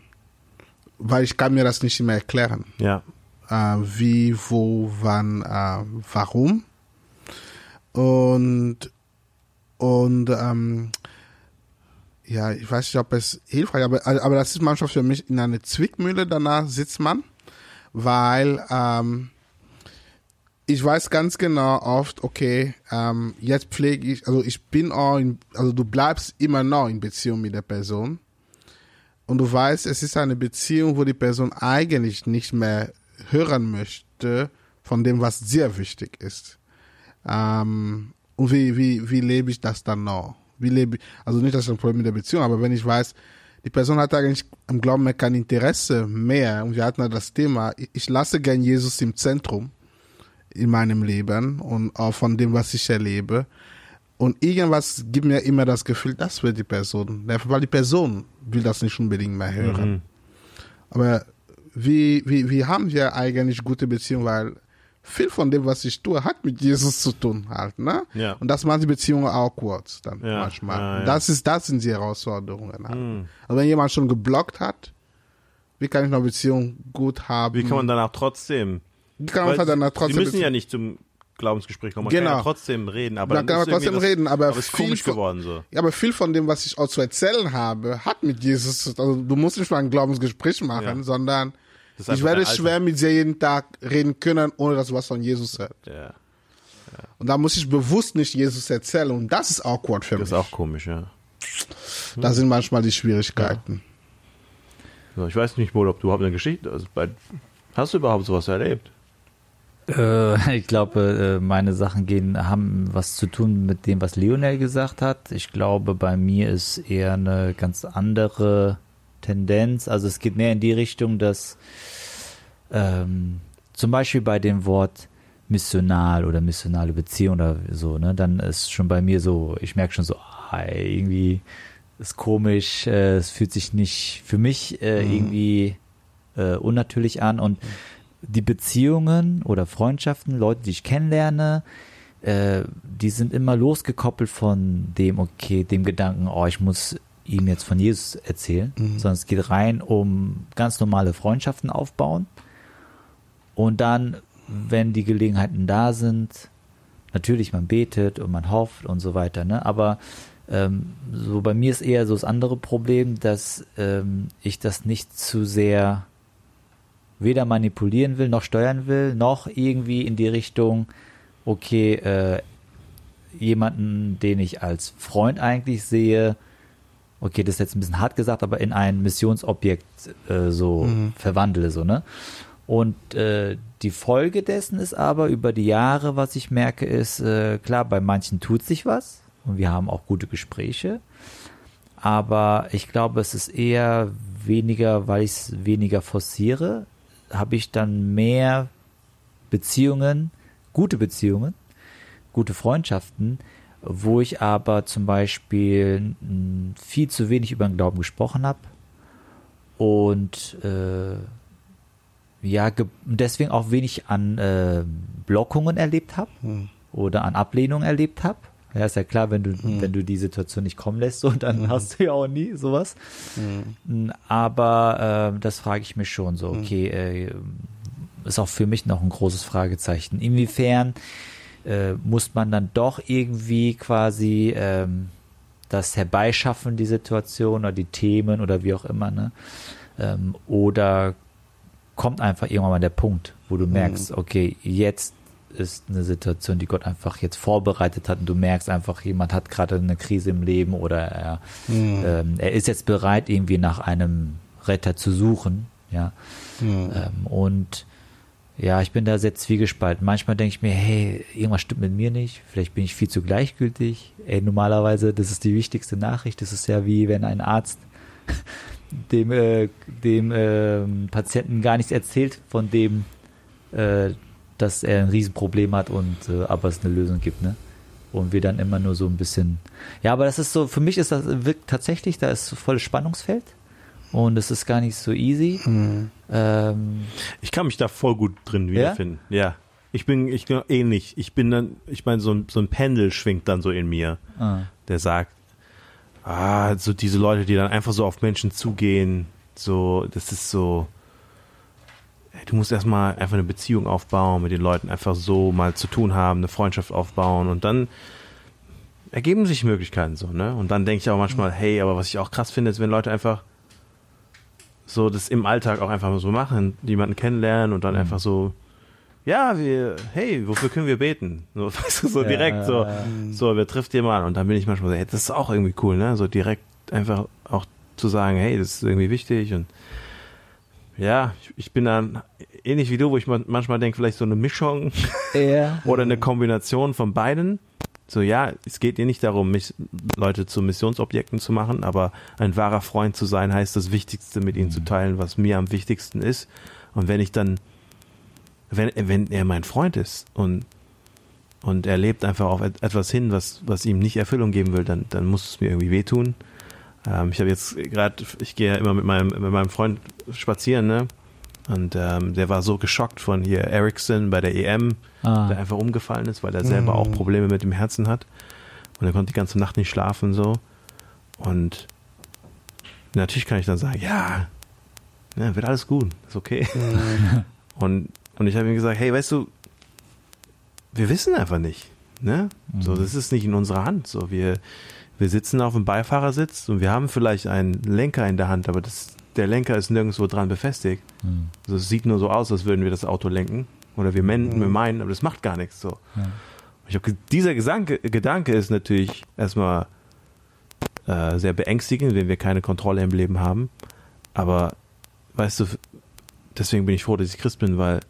weil ich kann mir das nicht mehr erklären Ja. Äh, wie, wo, wann, äh, warum. Und, und ähm, ja, ich weiß nicht, ob es hilfreich aber, aber das ist manchmal für mich in eine Zwickmühle, danach sitzt man, weil ähm, ich weiß ganz genau oft, okay, ähm, jetzt pflege ich, also ich bin auch in, also du bleibst immer noch in Beziehung mit der Person und du weißt, es ist eine Beziehung, wo die Person eigentlich nicht mehr hören möchte von dem, was sehr wichtig ist. Ähm, und wie, wie, wie lebe ich das dann noch? Wie lebe ich, also nicht, dass ich ein Problem mit der Beziehung, aber wenn ich weiß, die Person hat eigentlich im Glauben mehr kein Interesse mehr und wir hatten ja das Thema, ich- lasse gern Jesus im Zentrum in meinem Leben und auch von dem, was ich erlebe. Und irgendwas gibt mir immer das Gefühl, das will die Person. Weil die Person will das nicht unbedingt mehr hören. Mhm. Aber wie, wie, wie haben wir eigentlich gute Beziehungen? Weil viel von dem, was ich tue, hat mit Jesus zu tun halt, ne? Ja. Und das macht die Beziehungen awkward dann Ja, manchmal. ja, ja. Das ist, das sind die Herausforderungen halt. Mhm. Also wenn jemand schon geblockt hat, wie kann ich noch Beziehung gut haben? Wie kann man danach trotzdem? wie kann man Weil dann Sie trotzdem müssen ja nicht zum Glaubensgespräch kommen. Man Genau. kann ja trotzdem reden, aber Man dann kann man trotzdem das- reden, aber aber ist komisch von- geworden so. Ja, aber viel von dem, was ich auch zu erzählen habe, hat mit Jesus, zu- also du musst nicht mal ein Glaubensgespräch machen, sondern ich werde schwer mit dir jeden Tag reden können, ohne dass du was von Jesus hörst. Ja, Und da muss ich bewusst nicht Jesus erzählen und das ist awkward für das mich. ist auch komisch, ja. Das sind manchmal die Schwierigkeiten. So, ich weiß nicht wohl, ob du überhaupt eine Geschichte, also bei, hast du überhaupt sowas erlebt? Äh, ich glaube, äh, meine Sachen gehen, haben was zu tun mit dem, was Lionel gesagt hat. Ich glaube, bei mir ist eher eine ganz andere Tendenz. Also es geht mehr in die Richtung, dass ähm, zum Beispiel bei dem Wort missional oder missionale Beziehung oder so, ne, dann ist schon bei mir so, ich merke schon so, ah, irgendwie ist komisch, äh, es fühlt sich nicht für mich äh, irgendwie äh, unnatürlich an und die Beziehungen oder Freundschaften, Leute, die ich kennenlerne, äh, die sind immer losgekoppelt von dem, okay, dem Gedanken, oh, ich muss ihm jetzt von Jesus erzählen, sondern es geht rein um ganz normale Freundschaften aufbauen. Und dann, wenn die Gelegenheiten da sind, natürlich, man betet und man hofft und so weiter, ne? Aber ähm, so bei mir ist eher so das andere Problem, dass ähm, ich das nicht zu sehr weder manipulieren will, noch steuern will, noch irgendwie in die Richtung, okay, äh, jemanden, den ich als Freund eigentlich sehe, okay, das ist jetzt ein bisschen hart gesagt, aber in ein Missionsobjekt äh, so mhm. verwandle, so, ne? Und äh, die Folge dessen ist aber über die Jahre, was ich merke, ist, äh, klar, bei manchen tut sich was und wir haben auch gute Gespräche. Aber ich glaube, es ist eher weniger, weil ich es weniger forciere, habe ich dann mehr Beziehungen, gute Beziehungen, gute Freundschaften, wo ich aber zum Beispiel viel zu wenig über den Glauben gesprochen habe und äh, ja, deswegen auch wenig an äh, Blockungen erlebt habe hm. oder an Ablehnung erlebt habe. Ja, ist ja klar, wenn du, hm. wenn du die Situation nicht kommen lässt, so, dann hm. hast du ja auch nie sowas. Hm. Aber äh, das frage ich mich schon so, hm. okay, äh, ist auch für mich noch ein großes Fragezeichen. Inwiefern äh, muss man dann doch irgendwie quasi ähm, das herbeischaffen, die Situation oder die Themen oder wie auch immer, ne? Ähm, oder kommt einfach irgendwann mal der Punkt, wo du merkst, mhm. okay, jetzt ist eine Situation, die Gott einfach jetzt vorbereitet hat und du merkst einfach, jemand hat gerade eine Krise im Leben oder er, mhm. ähm, er ist jetzt bereit, irgendwie nach einem Retter zu suchen, ja. Mhm. Ähm, und ja, ich bin da sehr zwiegespalten. Manchmal denke ich mir, hey, irgendwas stimmt mit mir nicht. Vielleicht bin ich viel zu gleichgültig. Ey, normalerweise, das ist die wichtigste Nachricht. Das ist ja wie wenn ein Arzt dem, äh, dem äh, Patienten gar nichts erzählt von dem, äh, dass er ein Riesenproblem hat und äh, aber es eine Lösung gibt, ne? Und wir dann immer nur so ein bisschen. Ja, aber das ist so, für mich ist das wirkt tatsächlich, da ist volles Spannungsfeld und es ist gar nicht so easy. Mhm. Ähm, ich kann mich da voll gut drin wiederfinden. Ja. ja. Ich bin ich bin ähnlich. Ich bin dann, ich meine, so ein, so ein Pendel schwingt dann so in mir, ah. der sagt, ah, so diese Leute, die dann einfach so auf Menschen zugehen, so, das ist so, du musst erstmal einfach eine Beziehung aufbauen mit den Leuten, einfach so mal zu tun haben, eine Freundschaft aufbauen und dann ergeben sich Möglichkeiten so, ne? Und dann denke ich auch manchmal, hey, aber was ich auch krass finde, ist, wenn Leute einfach so das im Alltag auch einfach so machen, jemanden kennenlernen und dann mhm. einfach so ja, wir, hey, wofür können wir beten? So, weißt du, so ja, direkt, so, ja. so, wer trifft jemanden? Und dann bin ich manchmal so, hey, das ist auch irgendwie cool, ne? So direkt einfach auch zu sagen, hey, das ist irgendwie wichtig und ja, ich, ich bin dann ähnlich wie du, wo ich manchmal denke, vielleicht so eine Mischung ja. oder eine Kombination von beiden. So, ja, es geht dir nicht darum, mich, Leute zu Missionsobjekten zu machen, aber ein wahrer Freund zu sein, heißt das Wichtigste mit ihnen mhm. zu teilen, was mir am wichtigsten ist. Und wenn ich dann wenn, wenn er mein Freund ist und, und er lebt einfach auf etwas hin, was, was ihm nicht Erfüllung geben will, dann, dann muss es mir irgendwie wehtun. Ähm, ich habe jetzt gerade, ich gehe ja immer mit meinem, mit meinem Freund spazieren, ne? Und ähm, der war so geschockt von hier Ericsson bei der EM, ah. der einfach umgefallen ist, weil er selber mhm. auch Probleme mit dem Herzen hat. Und er konnte die ganze Nacht nicht schlafen so. Und natürlich kann ich dann sagen, ja, ja wird alles gut, ist okay. Mhm. Und und ich habe ihm gesagt, hey, weißt du, wir wissen einfach nicht. Ne? Mhm. So, das ist nicht in unserer Hand. So, wir, wir sitzen auf dem Beifahrersitz und wir haben vielleicht einen Lenker in der Hand, aber das, der Lenker ist nirgendwo dran befestigt. Mhm. Also es sieht nur so aus, als würden wir das Auto lenken. Oder wir, men, mhm. wir meinen, aber das macht gar nichts. So. Ja. Hab, dieser Gesanke, Gedanke ist natürlich erstmal äh, sehr beängstigend, wenn wir keine Kontrolle im Leben haben. Aber weißt du, deswegen bin ich froh, dass ich Christ bin, weil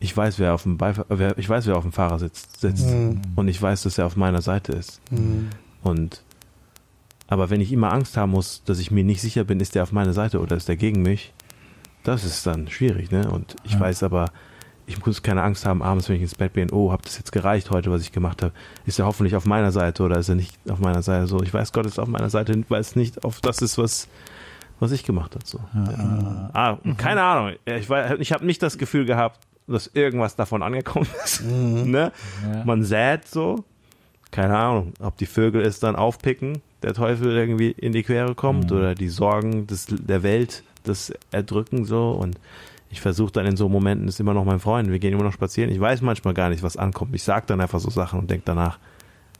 ich weiß, wer auf dem wer, ich weiß, wer auf dem Fahrersitz sitzt mhm. und ich weiß, dass er auf meiner Seite ist. Mhm. Und aber wenn ich immer Angst haben muss, dass ich mir nicht sicher bin, ist der auf meiner Seite oder ist der gegen mich, das ist dann schwierig, ne? Und ich ja. weiß aber, ich muss keine Angst haben, abends, wenn ich ins Bett bin, oh, habt das jetzt gereicht heute, was ich gemacht habe? Ist er hoffentlich auf meiner Seite oder ist er nicht auf meiner Seite? So, ich weiß, Gott ist auf meiner Seite, weil es nicht auf das ist, was was ich gemacht habe. So. Ja. Ah, keine Ahnung. Ich, ich habe nicht das Gefühl gehabt, dass irgendwas davon angekommen ist. Mhm. ne? Ja. Man sät so. Keine Ahnung, ob die Vögel es dann aufpicken, der Teufel irgendwie in die Quere kommt mhm. oder die Sorgen des, der Welt das erdrücken so und ich versuche dann in so Momenten, ist immer noch mein Freund, wir gehen immer noch spazieren. Ich weiß manchmal gar nicht, was ankommt. Ich sag dann einfach so Sachen und denke danach,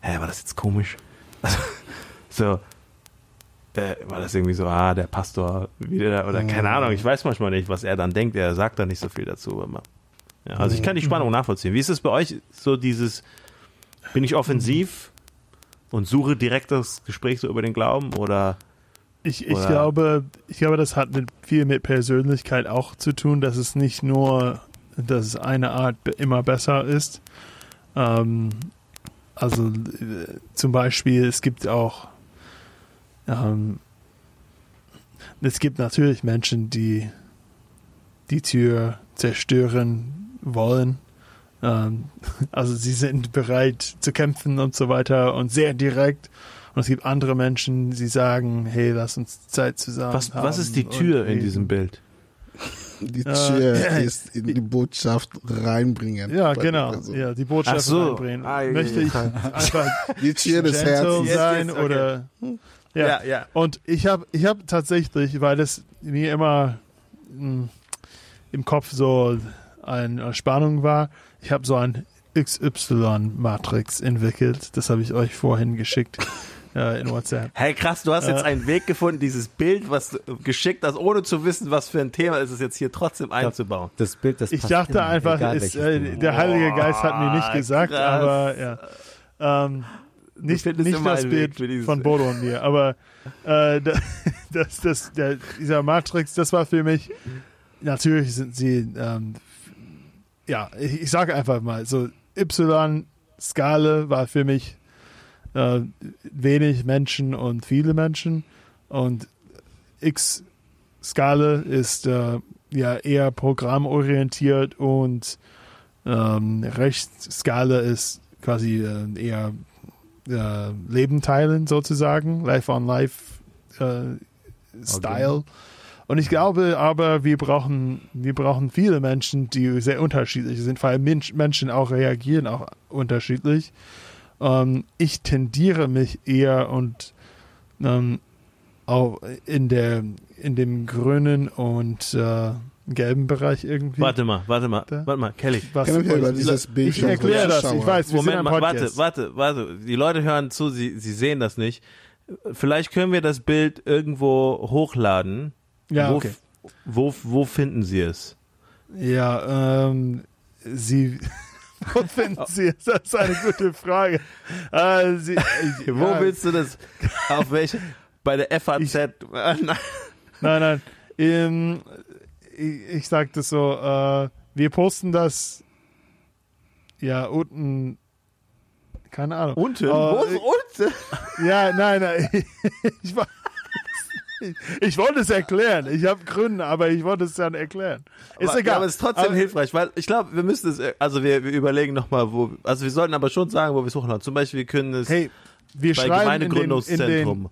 hä, war das jetzt komisch? so, äh, war das irgendwie so, ah, der Pastor wieder, oder keine mhm. Ahnung, ich weiß manchmal nicht, was er dann denkt. Er sagt da nicht so viel dazu. Aber ja, also ich kann die Spannung nachvollziehen. Wie ist es bei euch so dieses, bin ich offensiv und suche direkt das Gespräch so über den Glauben oder Ich, ich Oder- glaube, ich glaube, das hat mit, viel mit Persönlichkeit auch zu tun, dass es nicht nur, dass es eine Art immer besser ist. Ähm, also äh, zum Beispiel, es gibt auch, ähm, es gibt natürlich Menschen, die die Tür zerstören wollen. Ähm, also sie sind bereit zu kämpfen und so weiter und sehr direkt. Und es gibt andere Menschen, die sagen, hey, lass uns Zeit zusammen was, haben. was ist die Tür in diesem Bild? Die Äh, Tür ja. ist in die Botschaft reinbringen. Ja, genau. Ja, die Botschaft so. reinbringen. Ah, ja, Möchte ja. ich einfach Die Tür des gentle Herzens. Yes, sein yes, okay. oder ja. ja. Und ich habe ich hab tatsächlich, weil das mir immer mh, im Kopf so eine Spannung war, ich habe so ein XY-Matrix entwickelt. Das habe ich euch vorhin geschickt äh, in WhatsApp. Hey, krass, du hast jetzt Äh. einen Weg gefunden, dieses Bild, was du geschickt hast, ohne zu wissen, was für ein Thema ist es jetzt hier trotzdem einzubauen. Das Bild, das Ich dachte immer, einfach, egal ist, äh, der Heilige Geist hat mir nicht Boah, gesagt, krass. aber ja. Ähm, nicht nicht das Bild von Bodo und mir, aber äh, da- das, das, der, dieser Matrix, das war für mich, natürlich sind sie, ähm, ja, ich, ich sage einfach mal, so Y-Skala war für mich äh, wenig Menschen und viele Menschen und X-Skala ist äh, ja eher programmorientiert und ähm, Rechtsskala ist quasi äh, eher äh, Leben teilen sozusagen, Life on Life äh, Style. Und ich glaube aber, wir brauchen, wir brauchen viele Menschen, die sehr unterschiedlich sind, weil Mensch, Menschen auch reagieren auch unterschiedlich. Ähm, ich tendiere mich eher und ähm, auch in der in dem grünen und äh, gelben Bereich irgendwie. Warte mal, warte mal, Da? warte mal, Kelly. Was, Können wir über dieses Bild ich schon erkläre das, ich weiß, wir Moment sind mal, warte, warte, warte. Die Leute hören zu, sie, sie sehen das nicht. Vielleicht können wir das Bild irgendwo hochladen. Ja, wo, okay. wo, wo finden sie es? Ja, ähm, Sie, wo finden Sie es? Das ist eine gute Frage. Äh, Sie, Wo ja, willst du das? Auf welche? Bei der FAZ? Ah, nein. Nein, nein. Ähm, ich, ich sag das so, äh, wir posten das ja unten, keine Ahnung. Unten? Äh, Wo ist unten? Ja, nein, nein. Ich, war, ich, ich wollte es erklären. Ich habe Gründe, aber ich wollte es dann erklären. Ist aber, egal. Ja, aber es ist trotzdem Aber- hilfreich, weil ich glaube, wir müssen es, also wir, wir überlegen nochmal, wo, also wir sollten aber schon sagen, wo wir es hochladen. Zum Beispiel, wir können es Hey, wir bei schreiben in den, in den, Gemeindegründungszentrum.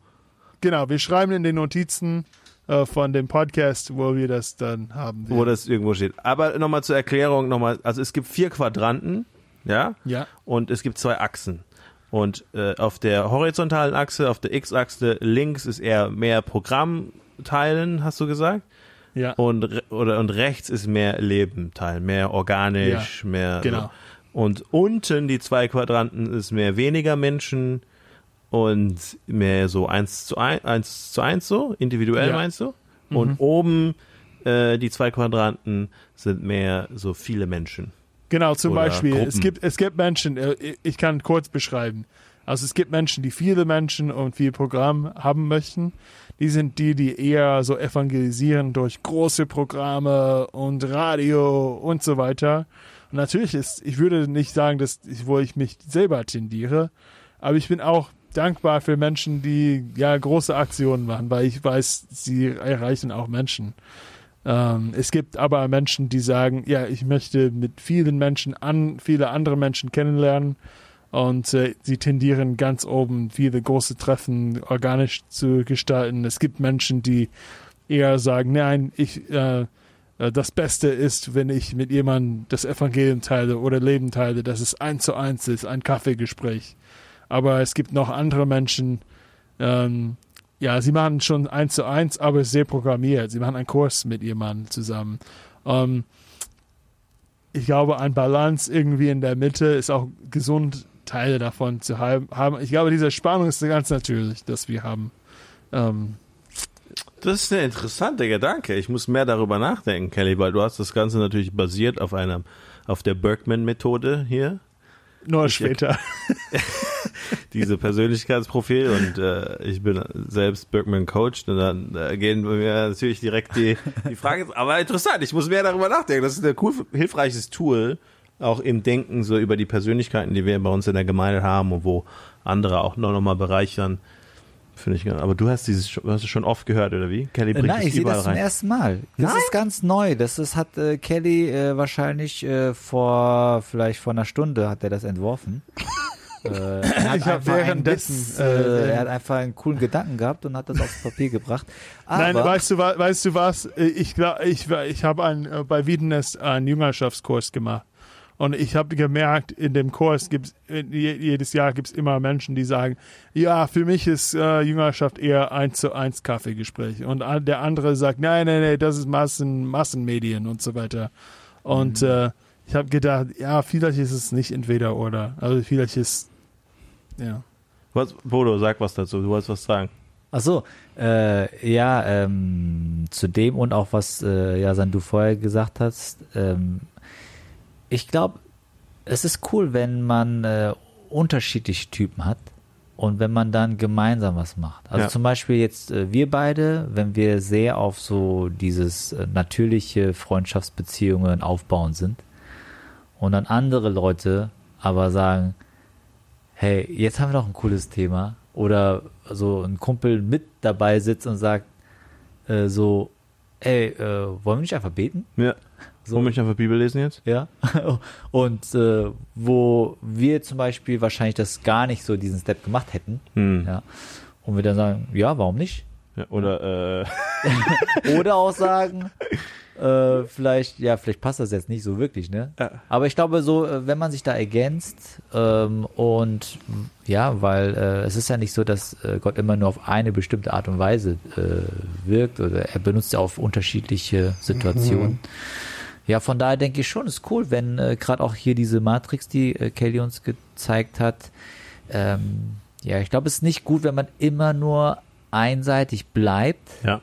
genau, wir schreiben in den Notizen äh, von dem Podcast, wo wir das dann haben. wo das irgendwo steht. Aber nochmal zur Erklärung, nochmal, also es gibt vier Quadranten, ja, ja, und es gibt zwei Achsen. Und äh, auf der horizontalen Achse, auf der X-Achse links ist eher mehr Programm teilen, hast du gesagt? ja, Und, oder, und rechts ist mehr Leben teilen, mehr organisch, mehr. genau. So. Und unten die zwei Quadranten ist mehr weniger Menschen und mehr so eins zu ein, eins zu eins so, individuell Ja. meinst du? Und oben äh, die zwei Quadranten sind mehr so viele Menschen. Genau, zum Oder Beispiel, es Gruppen. gibt, es gibt Menschen, äh, ich kann kurz beschreiben. Also es gibt Menschen, die viele Menschen und viel Programm haben möchten. Die sind die, die eher so evangelisieren durch große Programme und Radio und so weiter. Und natürlich ist, ich würde nicht sagen, dass ich, wo ich mich selber tendiere, aber ich bin auch dankbar für Menschen, die ja große Aktionen machen, weil ich weiß, sie erreichen auch Menschen. Ähm, es gibt aber Menschen, die sagen, ja, ich möchte mit vielen Menschen an, viele andere Menschen kennenlernen und äh, sie tendieren ganz oben, viele große Treffen organisch zu gestalten. Es gibt Menschen, die eher sagen, nein, ich, äh, äh, das Beste ist, wenn ich mit jemandem das Evangelium teile oder Leben teile, dass es eins zu eins ist, ein Kaffeegespräch. Aber es gibt noch andere Menschen, ähm, ja, sie machen schon eins zu eins, aber sehr programmiert. Sie machen einen Kurs mit jemandem zusammen. Ähm, ich glaube, ein Balance irgendwie in der Mitte ist auch gesund, Teile davon zu haben. Ich glaube, diese Spannung ist ganz natürlich, dass wir haben. Ähm, Das ist ein interessanter Gedanke. Ich muss mehr darüber nachdenken, Kelly, weil du hast das Ganze natürlich basiert auf einer, auf der Berkman-Methode hier. nur später. diese Persönlichkeitsprofil und äh, ich bin selbst Bergman Coach und dann äh, gehen mir natürlich direkt die, die Frage, aber interessant, ich muss mehr darüber nachdenken. Das ist ein cool, hilfreiches Tool, auch im Denken so über die Persönlichkeiten, die wir bei uns in der Gemeinde haben und wo andere auch noch, noch mal bereichern. Finde ich, aber du hast dieses, du hast es schon oft gehört, oder wie? Kelly bringt Nein, ich sehe das rein. zum ersten Mal. Das Nein? ist ganz neu. Das ist, hat äh, Kelly äh, wahrscheinlich äh, vor, vielleicht vor einer Stunde hat er das entworfen. Äh, er hat ich währenddessen, Witz, äh, äh, er hat einfach einen coolen Gedanken gehabt und hat das aufs Papier gebracht. Aber, Nein, weißt du, weißt du was? Ich glaube, ich, ich habe äh, bei Wiedenest einen Jüngerschaftskurs gemacht. Und ich habe gemerkt, in dem Kurs gibt es, jedes Jahr gibt es immer Menschen, die sagen, ja, für mich ist äh, Jüngerschaft eher eins zu eins Kaffeegespräch. Und der andere sagt, nein, nein, nein, das ist Massen, Massenmedien und so weiter. Und mhm. äh, ich habe gedacht, ja, vielleicht ist es nicht entweder oder. Also vielleicht ist, ja. Was, Bodo, sag was dazu, du wolltest was sagen. Ach so, äh, ja, ähm, zu dem und auch was, äh, ja, du vorher gesagt hast, ähm, ich glaube, es ist cool, wenn man äh, unterschiedliche Typen hat und wenn man dann gemeinsam was macht. Also ja. zum Beispiel jetzt äh, wir beide, wenn wir sehr auf so dieses äh, natürliche Freundschaftsbeziehungen aufbauen sind und dann andere Leute aber sagen, hey, jetzt haben wir noch ein cooles Thema oder so ein Kumpel mit dabei sitzt und sagt äh, so, ey, äh, wollen wir nicht einfach beten? Ja. So. Wollen wir nicht einfach Bibel lesen jetzt? Ja. Und äh, wo wir zum Beispiel wahrscheinlich das gar nicht so diesen Step gemacht hätten. Hm. Ja. Und wir dann sagen, ja, warum nicht? Oder äh. oder auch sagen, äh, vielleicht, ja, vielleicht passt das jetzt nicht so wirklich, ne? Ja. Aber ich glaube, so, äh, wenn man sich da ergänzt ähm, und ja, weil äh, es ist ja nicht so, dass äh, Gott immer nur auf eine bestimmte Art und Weise äh, wirkt oder er benutzt ja auf unterschiedliche Situationen. Mhm. Ja, von daher denke ich schon, ist cool, wenn gerade auch hier diese Matrix, die Kelly uns gezeigt hat. Ähm, ja, ich glaube, es ist nicht gut, wenn man immer nur einseitig bleibt. Ja.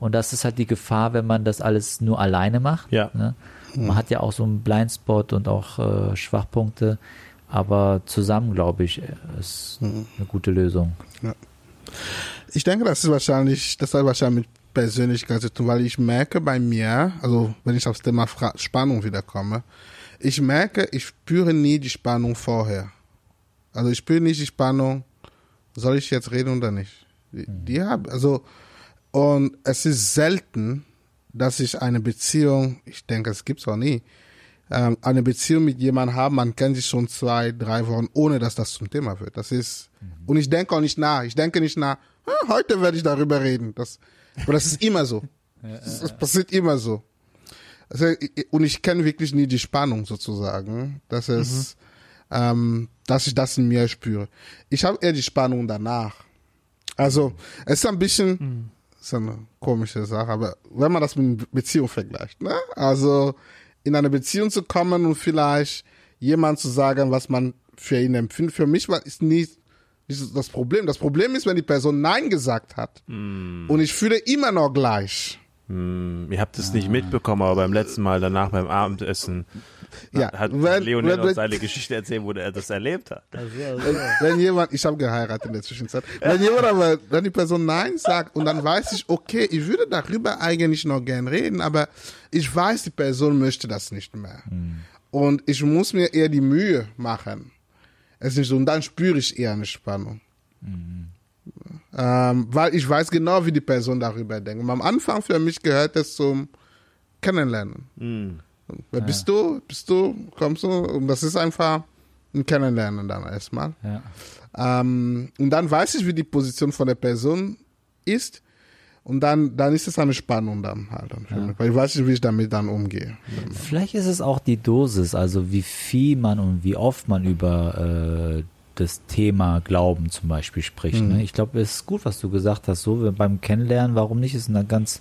Und das ist halt die Gefahr, wenn man das alles nur alleine macht. Ja. Ne? Man hat ja auch so einen Blindspot und auch äh, Schwachpunkte. Aber zusammen, glaube ich, ist eine gute Lösung. Ja. Ich denke, das ist wahrscheinlich, das hat wahrscheinlich mit Persönlichkeit zu tun, weil ich merke bei mir, also wenn ich aufs Thema Spannung wiederkomme, ich merke, ich spüre nie die Spannung vorher. Also ich spüre nicht die Spannung, soll ich jetzt reden oder nicht? Die, die habe, also und es ist selten, dass ich eine Beziehung, ich denke, es gibt es auch nie, ähm, eine Beziehung mit jemandem habe, man kennt sich schon zwei, drei Wochen, ohne dass das zum Thema wird. Das ist, mhm. und ich denke auch nicht nach. Ich denke nicht nach, hm, heute werde ich darüber reden. Das, aber das ist immer so. Das, das passiert immer so. Also, und ich kenne wirklich nie die Spannung sozusagen, dass es, mhm. ähm, dass ich das in mir spüre. Ich habe eher die Spannung danach. Also, es ist ein bisschen, mhm ist eine komische Sache, aber wenn man das mit einer Beziehung vergleicht, ne? Also in eine Beziehung zu kommen und vielleicht jemand zu sagen, was man für ihn empfindet, für mich war ist nie nicht das Problem. Das Problem ist, wenn die Person Nein gesagt hat mm. und ich fühle immer noch gleich. Mm, ihr habt es ah. nicht mitbekommen, aber beim letzten Mal danach beim Abendessen ja, hat wenn, Leonel uns seine Geschichte erzählt, wo er das erlebt hat. Also, also. Wenn, wenn, jemand, ich habe geheiratet in der Zwischenzeit, wenn jemand aber, wenn die Person Nein sagt und dann weiß ich, okay, ich würde darüber eigentlich noch gern reden, aber ich weiß, die Person möchte das nicht mehr. Mhm. Und ich muss mir eher die Mühe machen. Es ist nicht so, und dann spüre ich eher eine Spannung. Mhm. Ähm, weil ich weiß genau, wie die Person darüber denkt. Und am Anfang für mich gehört es zum Kennenlernen. Mhm. Wer ja. bist du? Bist du? Kommst du? Und das ist einfach ein Kennenlernen dann erstmal. Ja. Ähm, und dann weiß ich, wie die Position von der Person ist. Und dann, dann ist es eine Spannung dann halt. Dann ja. Weil ich weiß nicht, wie ich damit dann umgehe. Vielleicht ist es auch die Dosis, also wie viel man und wie oft man über äh, das Thema Glauben zum Beispiel spricht. Mhm. Ne? Ich glaube, es ist gut, was du gesagt hast. So beim Kennenlernen, warum nicht? Ist ein ganz,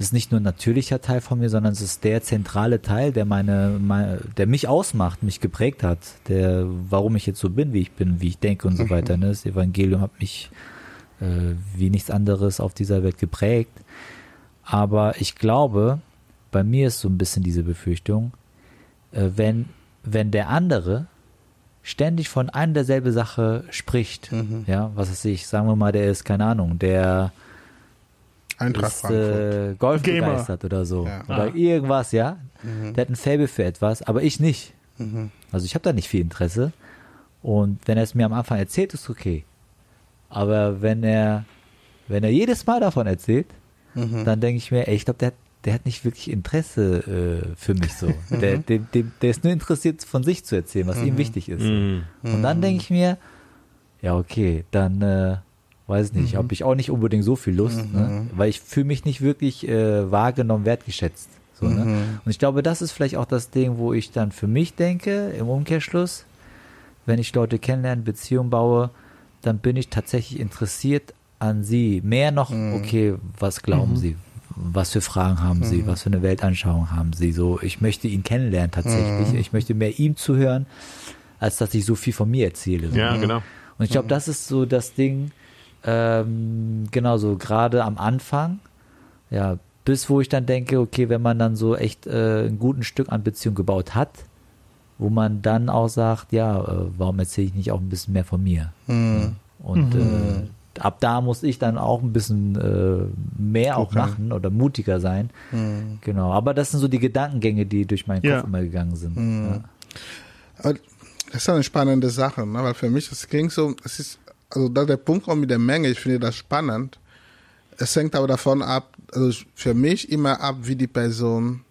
ist nicht nur ein natürlicher Teil von mir, sondern es ist der zentrale Teil, der meine, meine, der mich ausmacht, mich geprägt hat, der, warum ich jetzt so bin, wie ich bin, wie ich denke und so mhm. weiter. Ne? Das Evangelium hat mich äh, wie nichts anderes auf dieser Welt geprägt. Aber ich glaube, bei mir ist so ein bisschen diese Befürchtung, äh, wenn, wenn der andere ständig von einer derselbe Sache spricht. Mhm. Ja, was weiß ich, sagen wir mal, der ist, keine Ahnung, der Eintracht ist Frankfurt. äh, Golf Gamer. begeistert oder so. Ja. Oder Ah. irgendwas, ja. Mhm. Der hat ein Faible für etwas, aber ich nicht. Mhm. Also ich habe da nicht viel Interesse. Und wenn er es mir am Anfang erzählt, ist okay. Aber wenn er, wenn er jedes Mal davon erzählt, Mhm. dann denke ich mir, ey, ich glaube, der, hat- der hat nicht wirklich Interesse äh, für mich so. Mhm. Der, dem, dem, der ist nur interessiert, von sich zu erzählen, was ihm wichtig ist. Mhm. Und dann denke ich mir, ja, okay, dann äh, weiß nicht, habe ich auch nicht unbedingt so viel Lust, ne? weil ich fühle mich nicht wirklich äh, wahrgenommen, wertgeschätzt. So, ne? Mhm. Und ich glaube, das ist vielleicht auch das Ding, wo ich dann für mich denke, im Umkehrschluss, wenn ich Leute kennenlerne, Beziehungen baue, dann bin ich tatsächlich interessiert an sie. Mehr noch, okay, was glauben sie? Was für Fragen haben sie? Was für eine Weltanschauung haben sie? So, ich möchte ihn kennenlernen tatsächlich. Ich möchte mehr ihm zuhören, als dass ich so viel von mir erzähle. So, Ja, ne? genau. Und ich glaube, das ist so das Ding, ähm, genau so, gerade am Anfang, ja, bis wo ich dann denke, okay, wenn man dann so echt äh, ein guten Stück an Beziehung gebaut hat, wo man dann auch sagt, ja, äh, warum erzähle ich nicht auch ein bisschen mehr von mir? Mhm. Und äh, ab da muss ich dann auch ein bisschen äh, mehr auch Okay. machen oder mutiger sein. Mhm. Genau, aber das sind so die Gedankengänge, die durch meinen Ja. Kopf immer gegangen sind. Mhm. Ja. Aber Das ist eine spannende Sache, ne? weil für mich, es klingt so, es ist, also da der Punkt auch mit der Menge, ich finde das spannend. Es hängt aber davon ab, also für mich immer ab, wie die Person,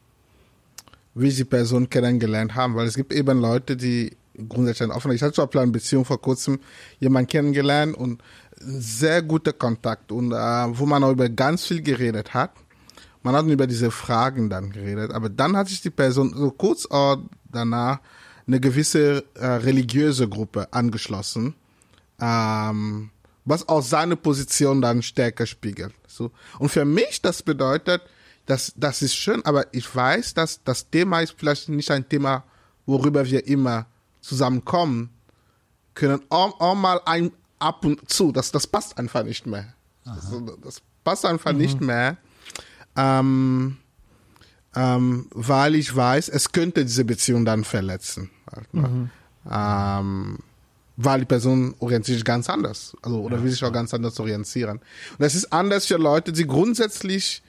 wie sie Person kennengelernt haben, weil es gibt eben Leute, die grundsätzlich offen. Ich hatte Beispiel eine Beziehung vor kurzem, jemanden kennengelernt und sehr guter Kontakt und äh, wo man auch über ganz viel geredet hat. Man hat über diese Fragen dann geredet, aber dann hat sich die Person so kurz danach eine gewisse äh, religiöse Gruppe angeschlossen, ähm, was auch seine Position dann stärker spiegelt. So. Und für mich das bedeutet, dass das ist schön, aber ich weiß, dass das Thema ist vielleicht nicht ein Thema, worüber wir immer zusammenkommen können. Auch, auch mal ein ab und zu, das, das passt einfach nicht mehr. Das, das passt einfach nicht mehr. Ähm, ähm, weil ich weiß, es könnte diese Beziehung dann verletzen. Halt, ne? ähm, weil die Person orientiert sich ganz anders, also oder will sich auch ganz anders orientieren. Und das ist anders für Leute, die grundsätzlich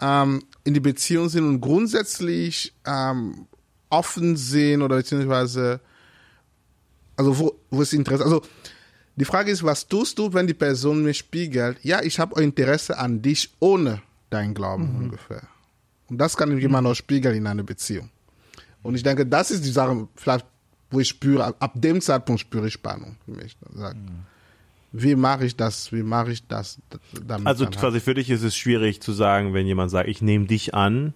ähm, in die Beziehung sind und grundsätzlich ähm, offen sind oder beziehungsweise also wo, wo ist Interesse? Also die Frage ist, was tust du, wenn die Person mir spiegelt, ja, ich habe Interesse an dich ohne dein Glauben ungefähr. Und das kann jemand auch spiegeln in einer Beziehung. Und ich denke, das ist die Sache, vielleicht, wo ich spüre, ab, dem Zeitpunkt spüre ich Spannung für mich. Sag, Wie mache ich das? Wie mache ich das? Damit Also dann halt? quasi für dich ist es schwierig zu sagen, wenn jemand sagt, ich nehme dich an,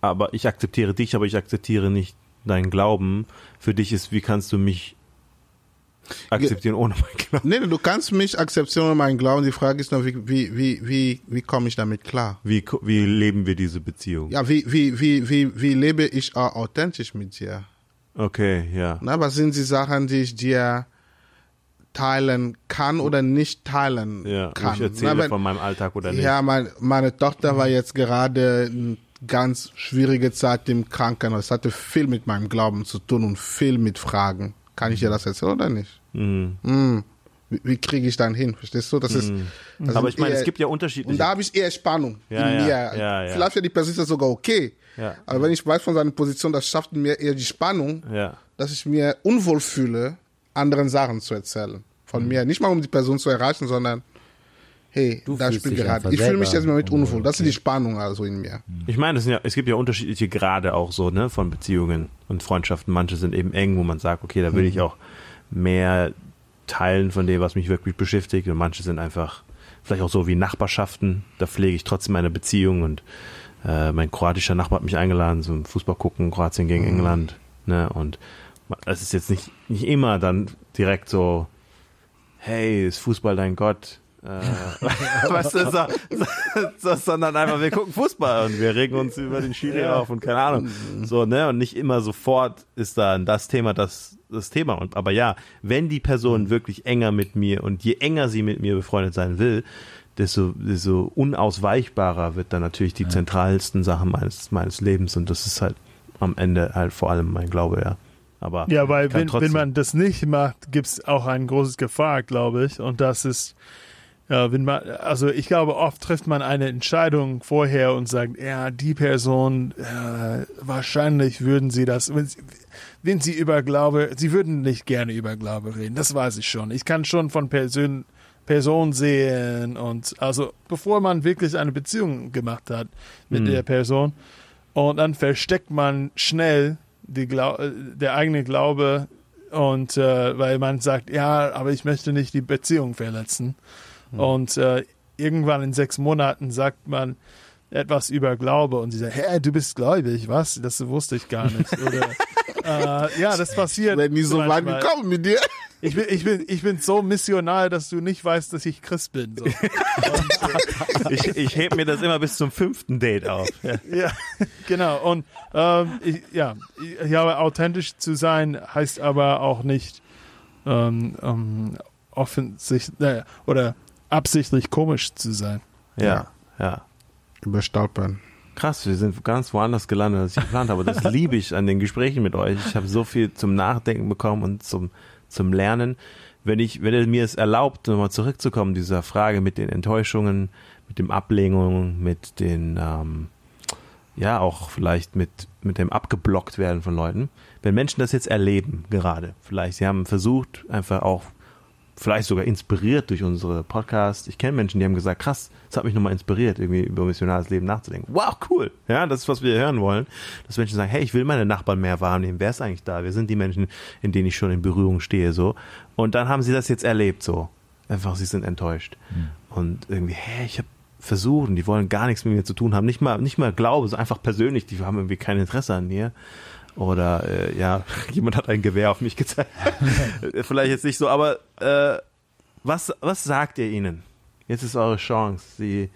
aber ich akzeptiere dich, aber ich akzeptiere nicht deinen Glauben. Für dich ist, wie kannst du mich akzeptieren ohne meinen Glauben? Nee, du kannst mich akzeptieren und meinen Glauben. Die Frage ist nur, wie, wie, wie, wie, wie komme ich damit klar? Wie, wie leben wir diese Beziehung? Ja, wie, wie, wie, wie, wie lebe ich authentisch mit dir? Okay, ja. Na, was sind die Sachen, die ich dir teilen kann oder nicht teilen Ja, kann? ich erzähle Na, wenn- von meinem Alltag oder nicht. Ja, mein, meine Tochter war jetzt gerade eine ganz schwierige Zeit im Krankenhaus. Es hatte viel mit meinem Glauben zu tun und viel mit Fragen. Kann ich dir das erzählen oder nicht? Mhm. Hm. Wie, wie kriege ich dann hin? Verstehst du? Das ist. das Aber ich meine, eher- es gibt ja und unterschiedliche. da habe ich eher Spannung Ja, in ja, mir. ja. Vielleicht für die Person ist das sogar okay. Ja. Aber wenn ich weiß von seiner Position, das schafft mir eher die Spannung, ja. dass ich mir unwohl fühle, anderen Sachen zu erzählen. Von Mhm. mir. Nicht mal um die Person zu erreichen, sondern hey, Du da spielt gerade. Ich fühle mich jetzt mal mit unwohl. Das ist die Spannung also in mir. Ich meine, ja, es gibt ja unterschiedliche Grade auch so, ne, von Beziehungen und Freundschaften. Manche sind eben eng, wo man sagt, okay, da will ich auch mehr teilen von dem, was mich wirklich beschäftigt. Und manche sind einfach vielleicht auch so wie Nachbarschaften. Da pflege ich trotzdem meine Beziehung und äh, mein kroatischer Nachbar hat mich eingeladen zum Fußball gucken, Kroatien gegen England. Ne, und es ist jetzt nicht, nicht immer dann direkt so, hey, ist Fußball dein Gott? Äh, weißt du, so, so, sondern einfach, wir gucken Fußball und wir regen uns über den Schiri auf und keine Ahnung. So, ne? Und nicht immer sofort ist dann das Thema das, das Thema. Und, aber ja, wenn die Person wirklich enger mit mir und je enger sie mit mir befreundet sein will, desto, desto unausweichbarer wird dann natürlich die zentralsten Sachen meines, meines Lebens und das ist halt am Ende halt vor allem mein Glaube, ja. Aber Ja, weil wenn, wenn man das nicht macht, gibt es auch ein großes Gefahr, glaube ich. Und das ist, ja, wenn man, also ich glaube, oft trifft man eine Entscheidung vorher und sagt, ja, die Person, äh, wahrscheinlich würden sie das, wenn sie, wenn sie über Glaube, sie würden nicht gerne über Glaube reden, das weiß ich schon. Ich kann schon von Person, Person sehen und also bevor man wirklich eine Beziehung gemacht hat mit Mhm. der Person und dann versteckt man schnell die Glau äh, der eigene Glaube und äh, weil man sagt, ja, aber ich möchte nicht die Beziehung verletzen. Und äh, irgendwann in sechs Monaten sagt man etwas über Glaube und sie sagt, hä, du bist gläubig, was? Das wusste ich gar nicht. Oder äh, ja, das passiert. Wenn nie so weit gekommen mit dir. Ich bin, ich bin, ich bin so missional, dass du nicht weißt, dass ich Christ bin. So. ich, ich heb mir das immer bis zum fünften Date auf. Ja. Ja, genau. Und ähm, ich, ja, ich, ja, authentisch zu sein heißt aber auch nicht ähm, ähm, offensichtlich äh, oder absichtlich komisch zu sein. ja, ja. Überstolpern. Krass, wir sind ganz woanders gelandet, als ich geplant habe. Das liebe ich an den Gesprächen mit euch. Ich habe so viel zum Nachdenken bekommen und zum, zum Lernen. Wenn ich, wenn ihr mir es erlaubt, nochmal zurückzukommen, dieser Frage mit den Enttäuschungen, mit dem Ablehnungen, mit den, ähm, ja, auch vielleicht mit, mit dem abgeblockt werden von Leuten. Wenn Menschen das jetzt erleben, gerade, vielleicht, sie haben versucht, einfach auch vielleicht sogar inspiriert durch unsere Podcasts. Ich kenne Menschen, die haben gesagt, krass, das hat mich nochmal inspiriert, irgendwie über missionales Leben nachzudenken. Wow, cool. Ja, das ist, was wir hören wollen. Dass Menschen sagen, hey, ich will meine Nachbarn mehr wahrnehmen. Wer ist eigentlich da? Wir sind die Menschen, in denen ich schon in Berührung stehe, so. Und dann haben sie das jetzt erlebt, so. Einfach, sie sind enttäuscht. Und irgendwie, hey, ich habe versucht und die wollen gar nichts mit mir zu tun haben. Nicht mal, nicht mal Glaube, so einfach persönlich. Die haben irgendwie kein Interesse an mir. Oder äh, ja, jemand hat ein Gewehr auf mich gezeigt. Vielleicht jetzt nicht so, aber äh, was, was sagt ihr ihnen? Jetzt ist eure Chance, sie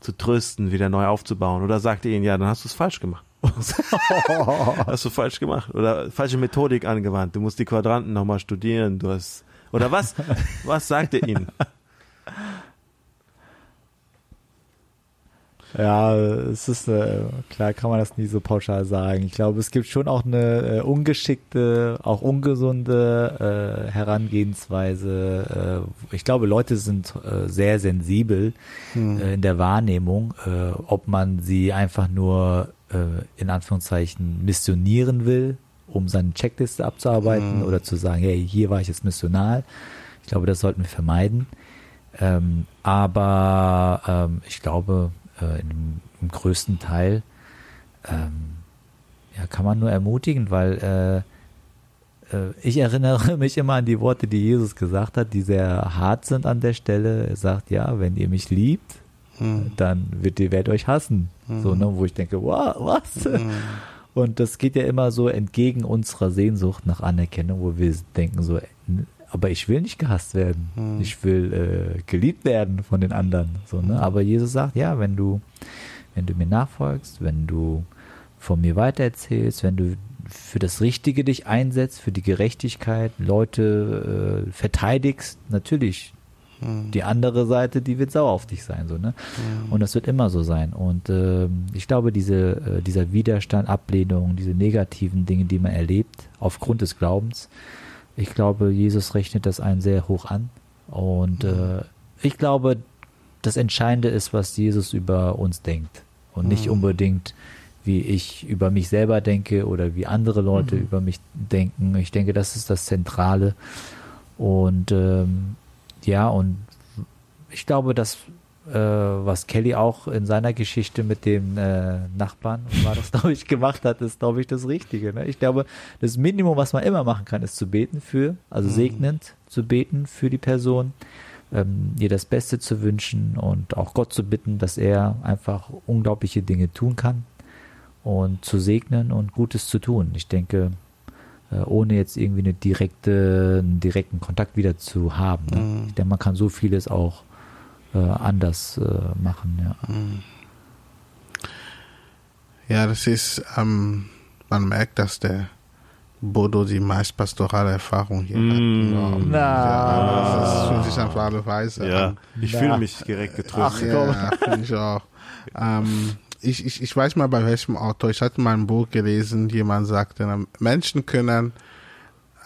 zu trösten, wieder neu aufzubauen. Oder sagt ihr ihnen, ja, dann hast du es falsch gemacht. hast du falsch gemacht. Oder falsche Methodik angewandt. Du musst die Quadranten nochmal studieren. Du hast. Oder was? was sagt ihr ihnen? Ja, es ist äh, klar, kann man das nie so pauschal sagen. Ich glaube, es gibt schon auch eine äh, ungeschickte, auch ungesunde äh, Herangehensweise. Äh, ich glaube, Leute sind äh, sehr sensibel äh, in der Wahrnehmung, ob man sie einfach nur in Anführungszeichen missionieren will, um seine Checkliste abzuarbeiten oder zu sagen, hey, hier war ich jetzt missional. Ich glaube, das sollten wir vermeiden. Ähm, aber ähm, ich glaube, äh, im, im größten Teil ähm, ja, kann man nur ermutigen, weil äh, äh, ich erinnere mich immer an die Worte, die Jesus gesagt hat, die sehr hart sind an der Stelle. Er sagt, ja, wenn ihr mich liebt, Hm. dann wird die Welt euch hassen. So, ne, wo ich denke, wow, was? Und das geht ja immer so entgegen unserer Sehnsucht nach Anerkennung, wo wir denken so, aber ich will nicht gehasst werden. Ich will äh, geliebt werden von den anderen. So, ne? Aber Jesus sagt, ja, wenn du, wenn du mir nachfolgst, wenn du von mir weitererzählst, wenn du für das Richtige dich einsetzt, für die Gerechtigkeit, Leute äh, verteidigst, natürlich. Die andere Seite, die wird sauer auf dich sein, so, ne? Und das wird immer so sein. Und ähm, ich glaube, diese, äh, dieser Widerstand, Ablehnung, diese negativen Dinge, die man erlebt, aufgrund des Glaubens, ich glaube, Jesus rechnet das einen sehr hoch an. Und äh, ich glaube, das Entscheidende ist, was Jesus über uns denkt. Und nicht unbedingt, wie ich über mich selber denke oder wie andere Leute über mich denken. Ich denke, das ist das Zentrale. Und ähm, ja, und ich glaube, dass was Kelly auch in seiner Geschichte mit dem äh, Nachbarn, war das, glaube ich, gemacht hat, ist, glaube ich, das Richtige. Ne? Ich glaube, das Minimum, was man immer machen kann, ist zu beten für, also segnend zu beten für die Person, ähm, ihr das Beste zu wünschen und auch Gott zu bitten, dass er einfach unglaubliche Dinge tun kann und zu segnen und Gutes zu tun. Ich denke, äh, ohne jetzt irgendwie eine direkte, einen direkten Kontakt wieder zu haben. Ne? Ich denke, man kann so vieles auch äh, anders äh, machen. Ja. Ja, das ist, ähm, man merkt, dass der Bodo die meist pastorale Erfahrung hier Mm. hat. Na. Ja, das fühlt sich auf alle Weise Ja, an. ich fühle mich direkt getröstet. Ja, finde ich auch. ähm, ich, ich, ich weiß mal bei welchem Autor, ich hatte mal ein Buch gelesen, jemand sagte, Menschen können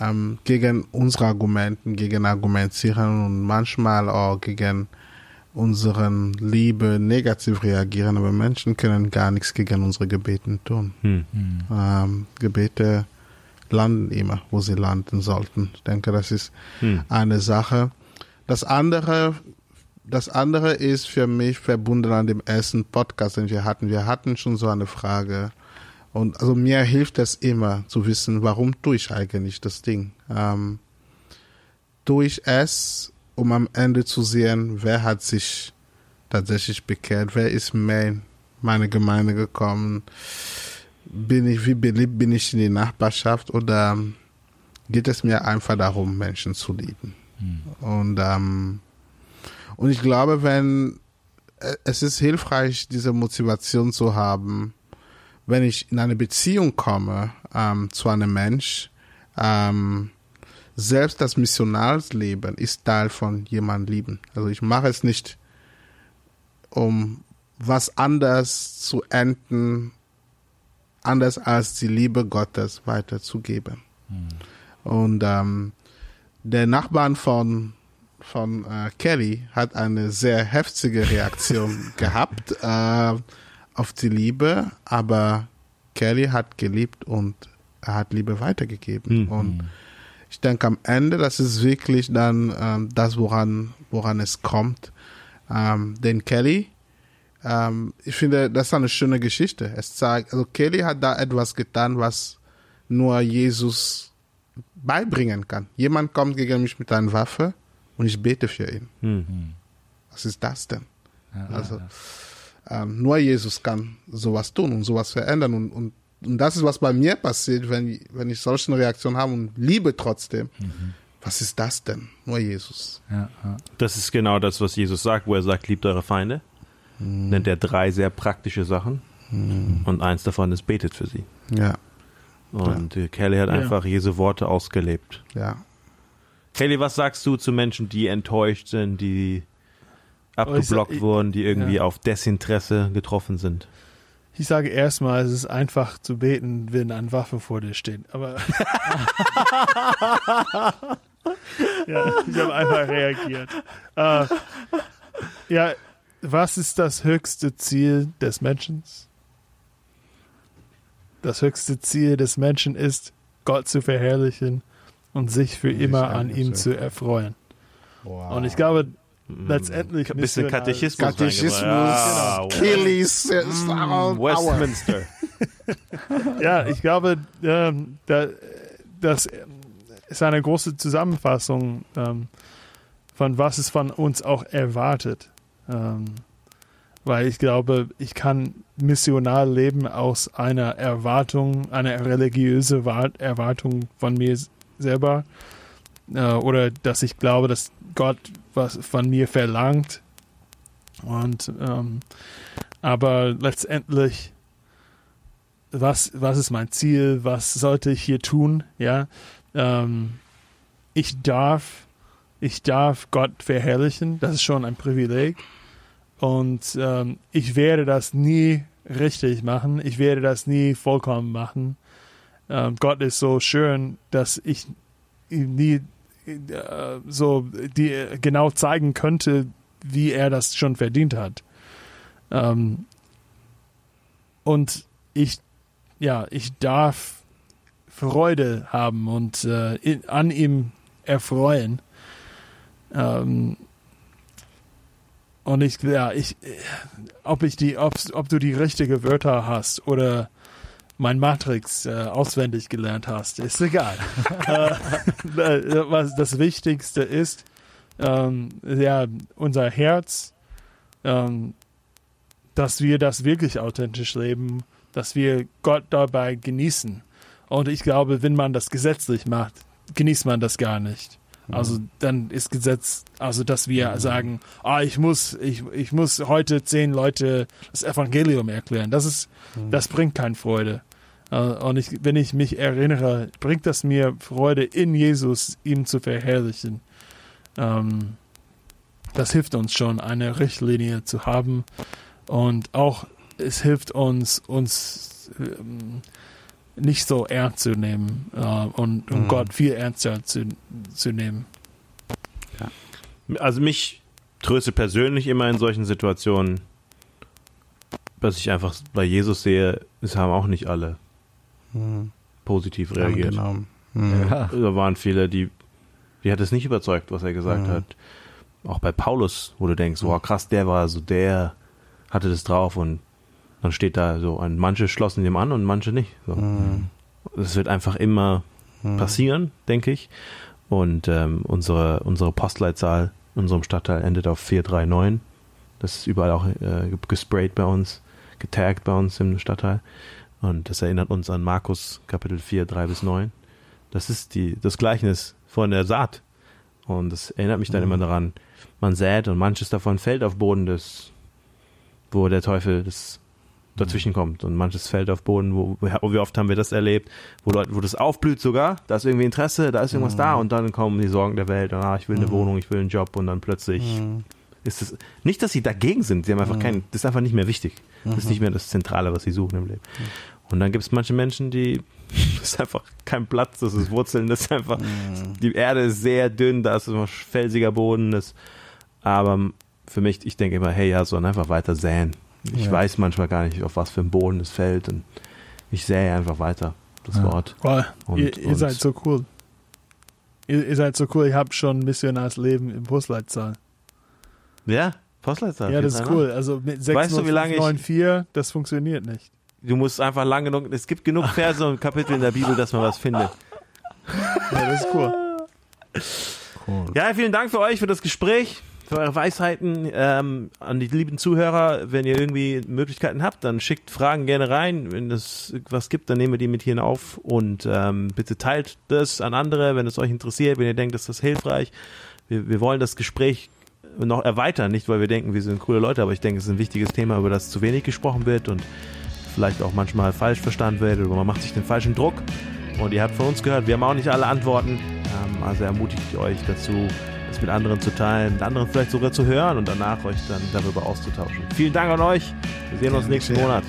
ähm, gegen unsere Argumenten, gegen argumentieren und manchmal auch gegen unseren Liebe negativ reagieren, aber Menschen können gar nichts gegen unsere Gebeten tun. Hm. Ähm, Gebete landen immer, wo sie landen sollten. Ich denke, das ist Hm. eine Sache. Das andere, das andere ist für mich verbunden an dem ersten Podcast, den wir hatten. Wir hatten schon so eine Frage. Und also mir hilft es immer zu wissen, warum tue ich eigentlich das Ding? Ähm, tue ich es, um am Ende zu sehen, wer hat sich tatsächlich bekehrt, wer ist mehr in meine Gemeinde gekommen, bin ich, wie beliebt bin ich in die Nachbarschaft oder geht es mir einfach darum, Menschen zu lieben? Und, ähm, und ich glaube, wenn äh, es ist hilfreich, diese Motivation zu haben, wenn ich in eine Beziehung komme ähm, zu einem Mensch, ähm, selbst das Missionarsleben ist Teil von jemand lieben. Also ich mache es nicht, um was anders zu enden, anders als die Liebe Gottes weiterzugeben. Und ähm, der Nachbarn von von äh, Kelly hat eine sehr heftige Reaktion gehabt äh, auf die Liebe, aber Kelly hat geliebt und er hat Liebe weitergegeben. Mhm. Und ich denke am Ende, das ist wirklich dann ähm, das, woran, woran es kommt. Ähm, denn Kelly, ähm, ich finde, das ist eine schöne Geschichte. Es zeigt, also Kelly hat da etwas getan, was nur Jesus beibringen kann. Jemand kommt gegen mich mit einer Waffe und ich bete für ihn. Hm. Was ist das denn? Ja, Also, ja. ähm, nur Jesus kann sowas tun und sowas verändern. Und, und, und das ist, was bei mir passiert, wenn, wenn ich solche Reaktionen habe und liebe trotzdem. Was ist das denn? Nur Jesus. Ja, ja. Das ist genau das, was Jesus sagt, wo er sagt, liebt eure Feinde. Nennt er drei sehr praktische Sachen. Und eins davon ist, betet für sie. Ja, Und äh, Kelly hat Ja. einfach Jesu Worte ausgelebt. ja. Kelly, was sagst du zu Menschen, die enttäuscht sind, die abgeblockt Oh, ich- wurden, die irgendwie ja. auf Desinteresse getroffen sind? Ich sage erstmal, es ist einfach zu beten, wenn eine Waffe vor dir steht. Aber ja, ich habe einfach reagiert. Äh, ja, was ist das höchste Ziel des Menschen? Das höchste Ziel des Menschen ist, Gott zu verherrlichen und sich für Sich immer an ihm zu erfreuen. Wow. Und ich glaube, letztendlich Ein bisschen Katechismus. Katechismus, reingebracht. Ja, Kellys, wow. Power. Westminster. Ja, ich glaube, ähm, da, das ist eine große Zusammenfassung ähm, von was es von uns auch erwartet. Ähm, weil ich glaube, ich kann missionar leben aus einer Erwartung, einer religiöse Wa- Erwartung von mir selber. Äh, oder dass ich glaube, dass Gott was von mir verlangt. Und ähm, aber letztendlich was, was ist mein Ziel, was sollte ich hier tun, ja. Ähm, ich darf, ich darf Gott verherrlichen, das ist schon ein Privileg. Und ähm, ich werde das nie richtig machen, ich werde das nie vollkommen machen. Ähm, Gott ist so schön, dass ich nie äh, so die, genau zeigen könnte, wie er das schon verdient hat. Ähm, und ich ja, ich darf Freude haben und äh, in, an ihm erfreuen. Ähm, und ich, ja, ich, äh, ob ich die, ob, ob du die richtige Wörter hast oder mein Matrix äh, auswendig gelernt hast, ist egal. äh, was das Wichtigste ist, ähm, ja, unser Herz, ähm, dass wir das wirklich authentisch leben dass wir Gott dabei genießen. Und ich glaube, wenn man das gesetzlich macht, genießt man das gar nicht. Also dann ist Gesetz, also dass wir sagen, ah, ich muss, ich, ich muss heute zehn Leute das Evangelium erklären. Das ist, das bringt keine Freude. Äh, Und ich, wenn ich mich erinnere, bringt das mir Freude, in Jesus ihm zu verherrlichen. Ähm, das hilft uns schon, eine Richtlinie zu haben. Und auch es hilft uns, uns ähm, nicht so ernst zu nehmen äh, und, und Mhm. Gott viel ernster zu, zu nehmen. Also mich tröstet persönlich immer in solchen Situationen, was ich einfach bei Jesus sehe, es haben auch nicht alle Mhm. positiv reagiert. Genau. Mhm. Ja. Da waren viele, die, die hat es nicht überzeugt, was er gesagt Mhm. hat. Auch bei Paulus, wo du denkst, wow, krass, der war so, der hatte das drauf und dann steht da so, und manche schlossen dem an und manche nicht. So. Mhm. Es wird einfach immer Mhm. passieren, denke ich. Und ähm, unsere, unsere Postleitzahl in unserem Stadtteil endet auf 439. Das ist überall auch äh, gesprayt bei uns, getaggt bei uns im Stadtteil. Und das erinnert uns an Markus Kapitel 4, 3 bis 9. Das ist die, das Gleichnis von der Saat. Und das erinnert mich dann Mhm. immer daran, man sät und manches davon fällt auf Boden, das, wo der Teufel das dazwischen kommt. Und manches fällt auf Boden, wo, wo wie oft haben wir das erlebt, wo Leute, wo das aufblüht sogar, da ist irgendwie Interesse, da ist irgendwas Mhm. da und dann kommen die Sorgen der Welt, ah, ich will eine Mhm. Wohnung, ich will einen Job und dann plötzlich Mhm. Ist es, nicht, dass sie dagegen sind, sie haben einfach Mhm. kein, das ist einfach nicht mehr wichtig. Das ist Mhm. nicht mehr das Zentrale, was sie suchen im Leben. Und dann gibt es manche Menschen, die, das ist einfach kein Platz, das ist Wurzeln, das ist einfach, Mhm. die Erde ist sehr dünn, da ist immer felsiger Boden, das, aber für mich, ich denke immer, hey, ja, sondern einfach weiter säen. Ich Ja. weiß manchmal gar nicht, auf was für ein Boden es fällt und ich sähe einfach weiter das Ja. Wort. Wow, Und- ihr, ihr und- seid so cool. Ihr, ihr seid so cool, ihr habt schon ein bisschen als Leben im Postleitzahl. Ja, Postleitzahl. Ja, das ist 439. cool. Also mit Weißt du, wie lange ich- 69594, das funktioniert nicht. Du musst einfach lang genug, es gibt genug Verse und Kapitel in der Bibel, dass man was findet. Ja, das ist cool. Cool. Ja, vielen Dank für euch, für das Gespräch, für eure Weisheiten. Ähm, an die lieben Zuhörer, wenn ihr irgendwie Möglichkeiten habt, dann schickt Fragen gerne rein. Wenn es was gibt, dann nehmen wir die mit hier auf und ähm, bitte teilt das an andere, wenn es euch interessiert, wenn ihr denkt, das ist hilfreich. Wir, wir wollen das Gespräch noch erweitern, nicht weil wir denken, wir sind coole Leute, aber ich denke, es ist ein wichtiges Thema, über das zu wenig gesprochen wird und vielleicht auch manchmal falsch verstanden wird oder man macht sich den falschen Druck. Und ihr habt von uns gehört, wir haben auch nicht alle Antworten. Ähm, also ermutigt ich euch dazu, das mit anderen zu teilen, mit anderen vielleicht sogar zu hören und danach euch dann darüber auszutauschen. Vielen Dank an euch. Wir sehen uns nächsten. Monat.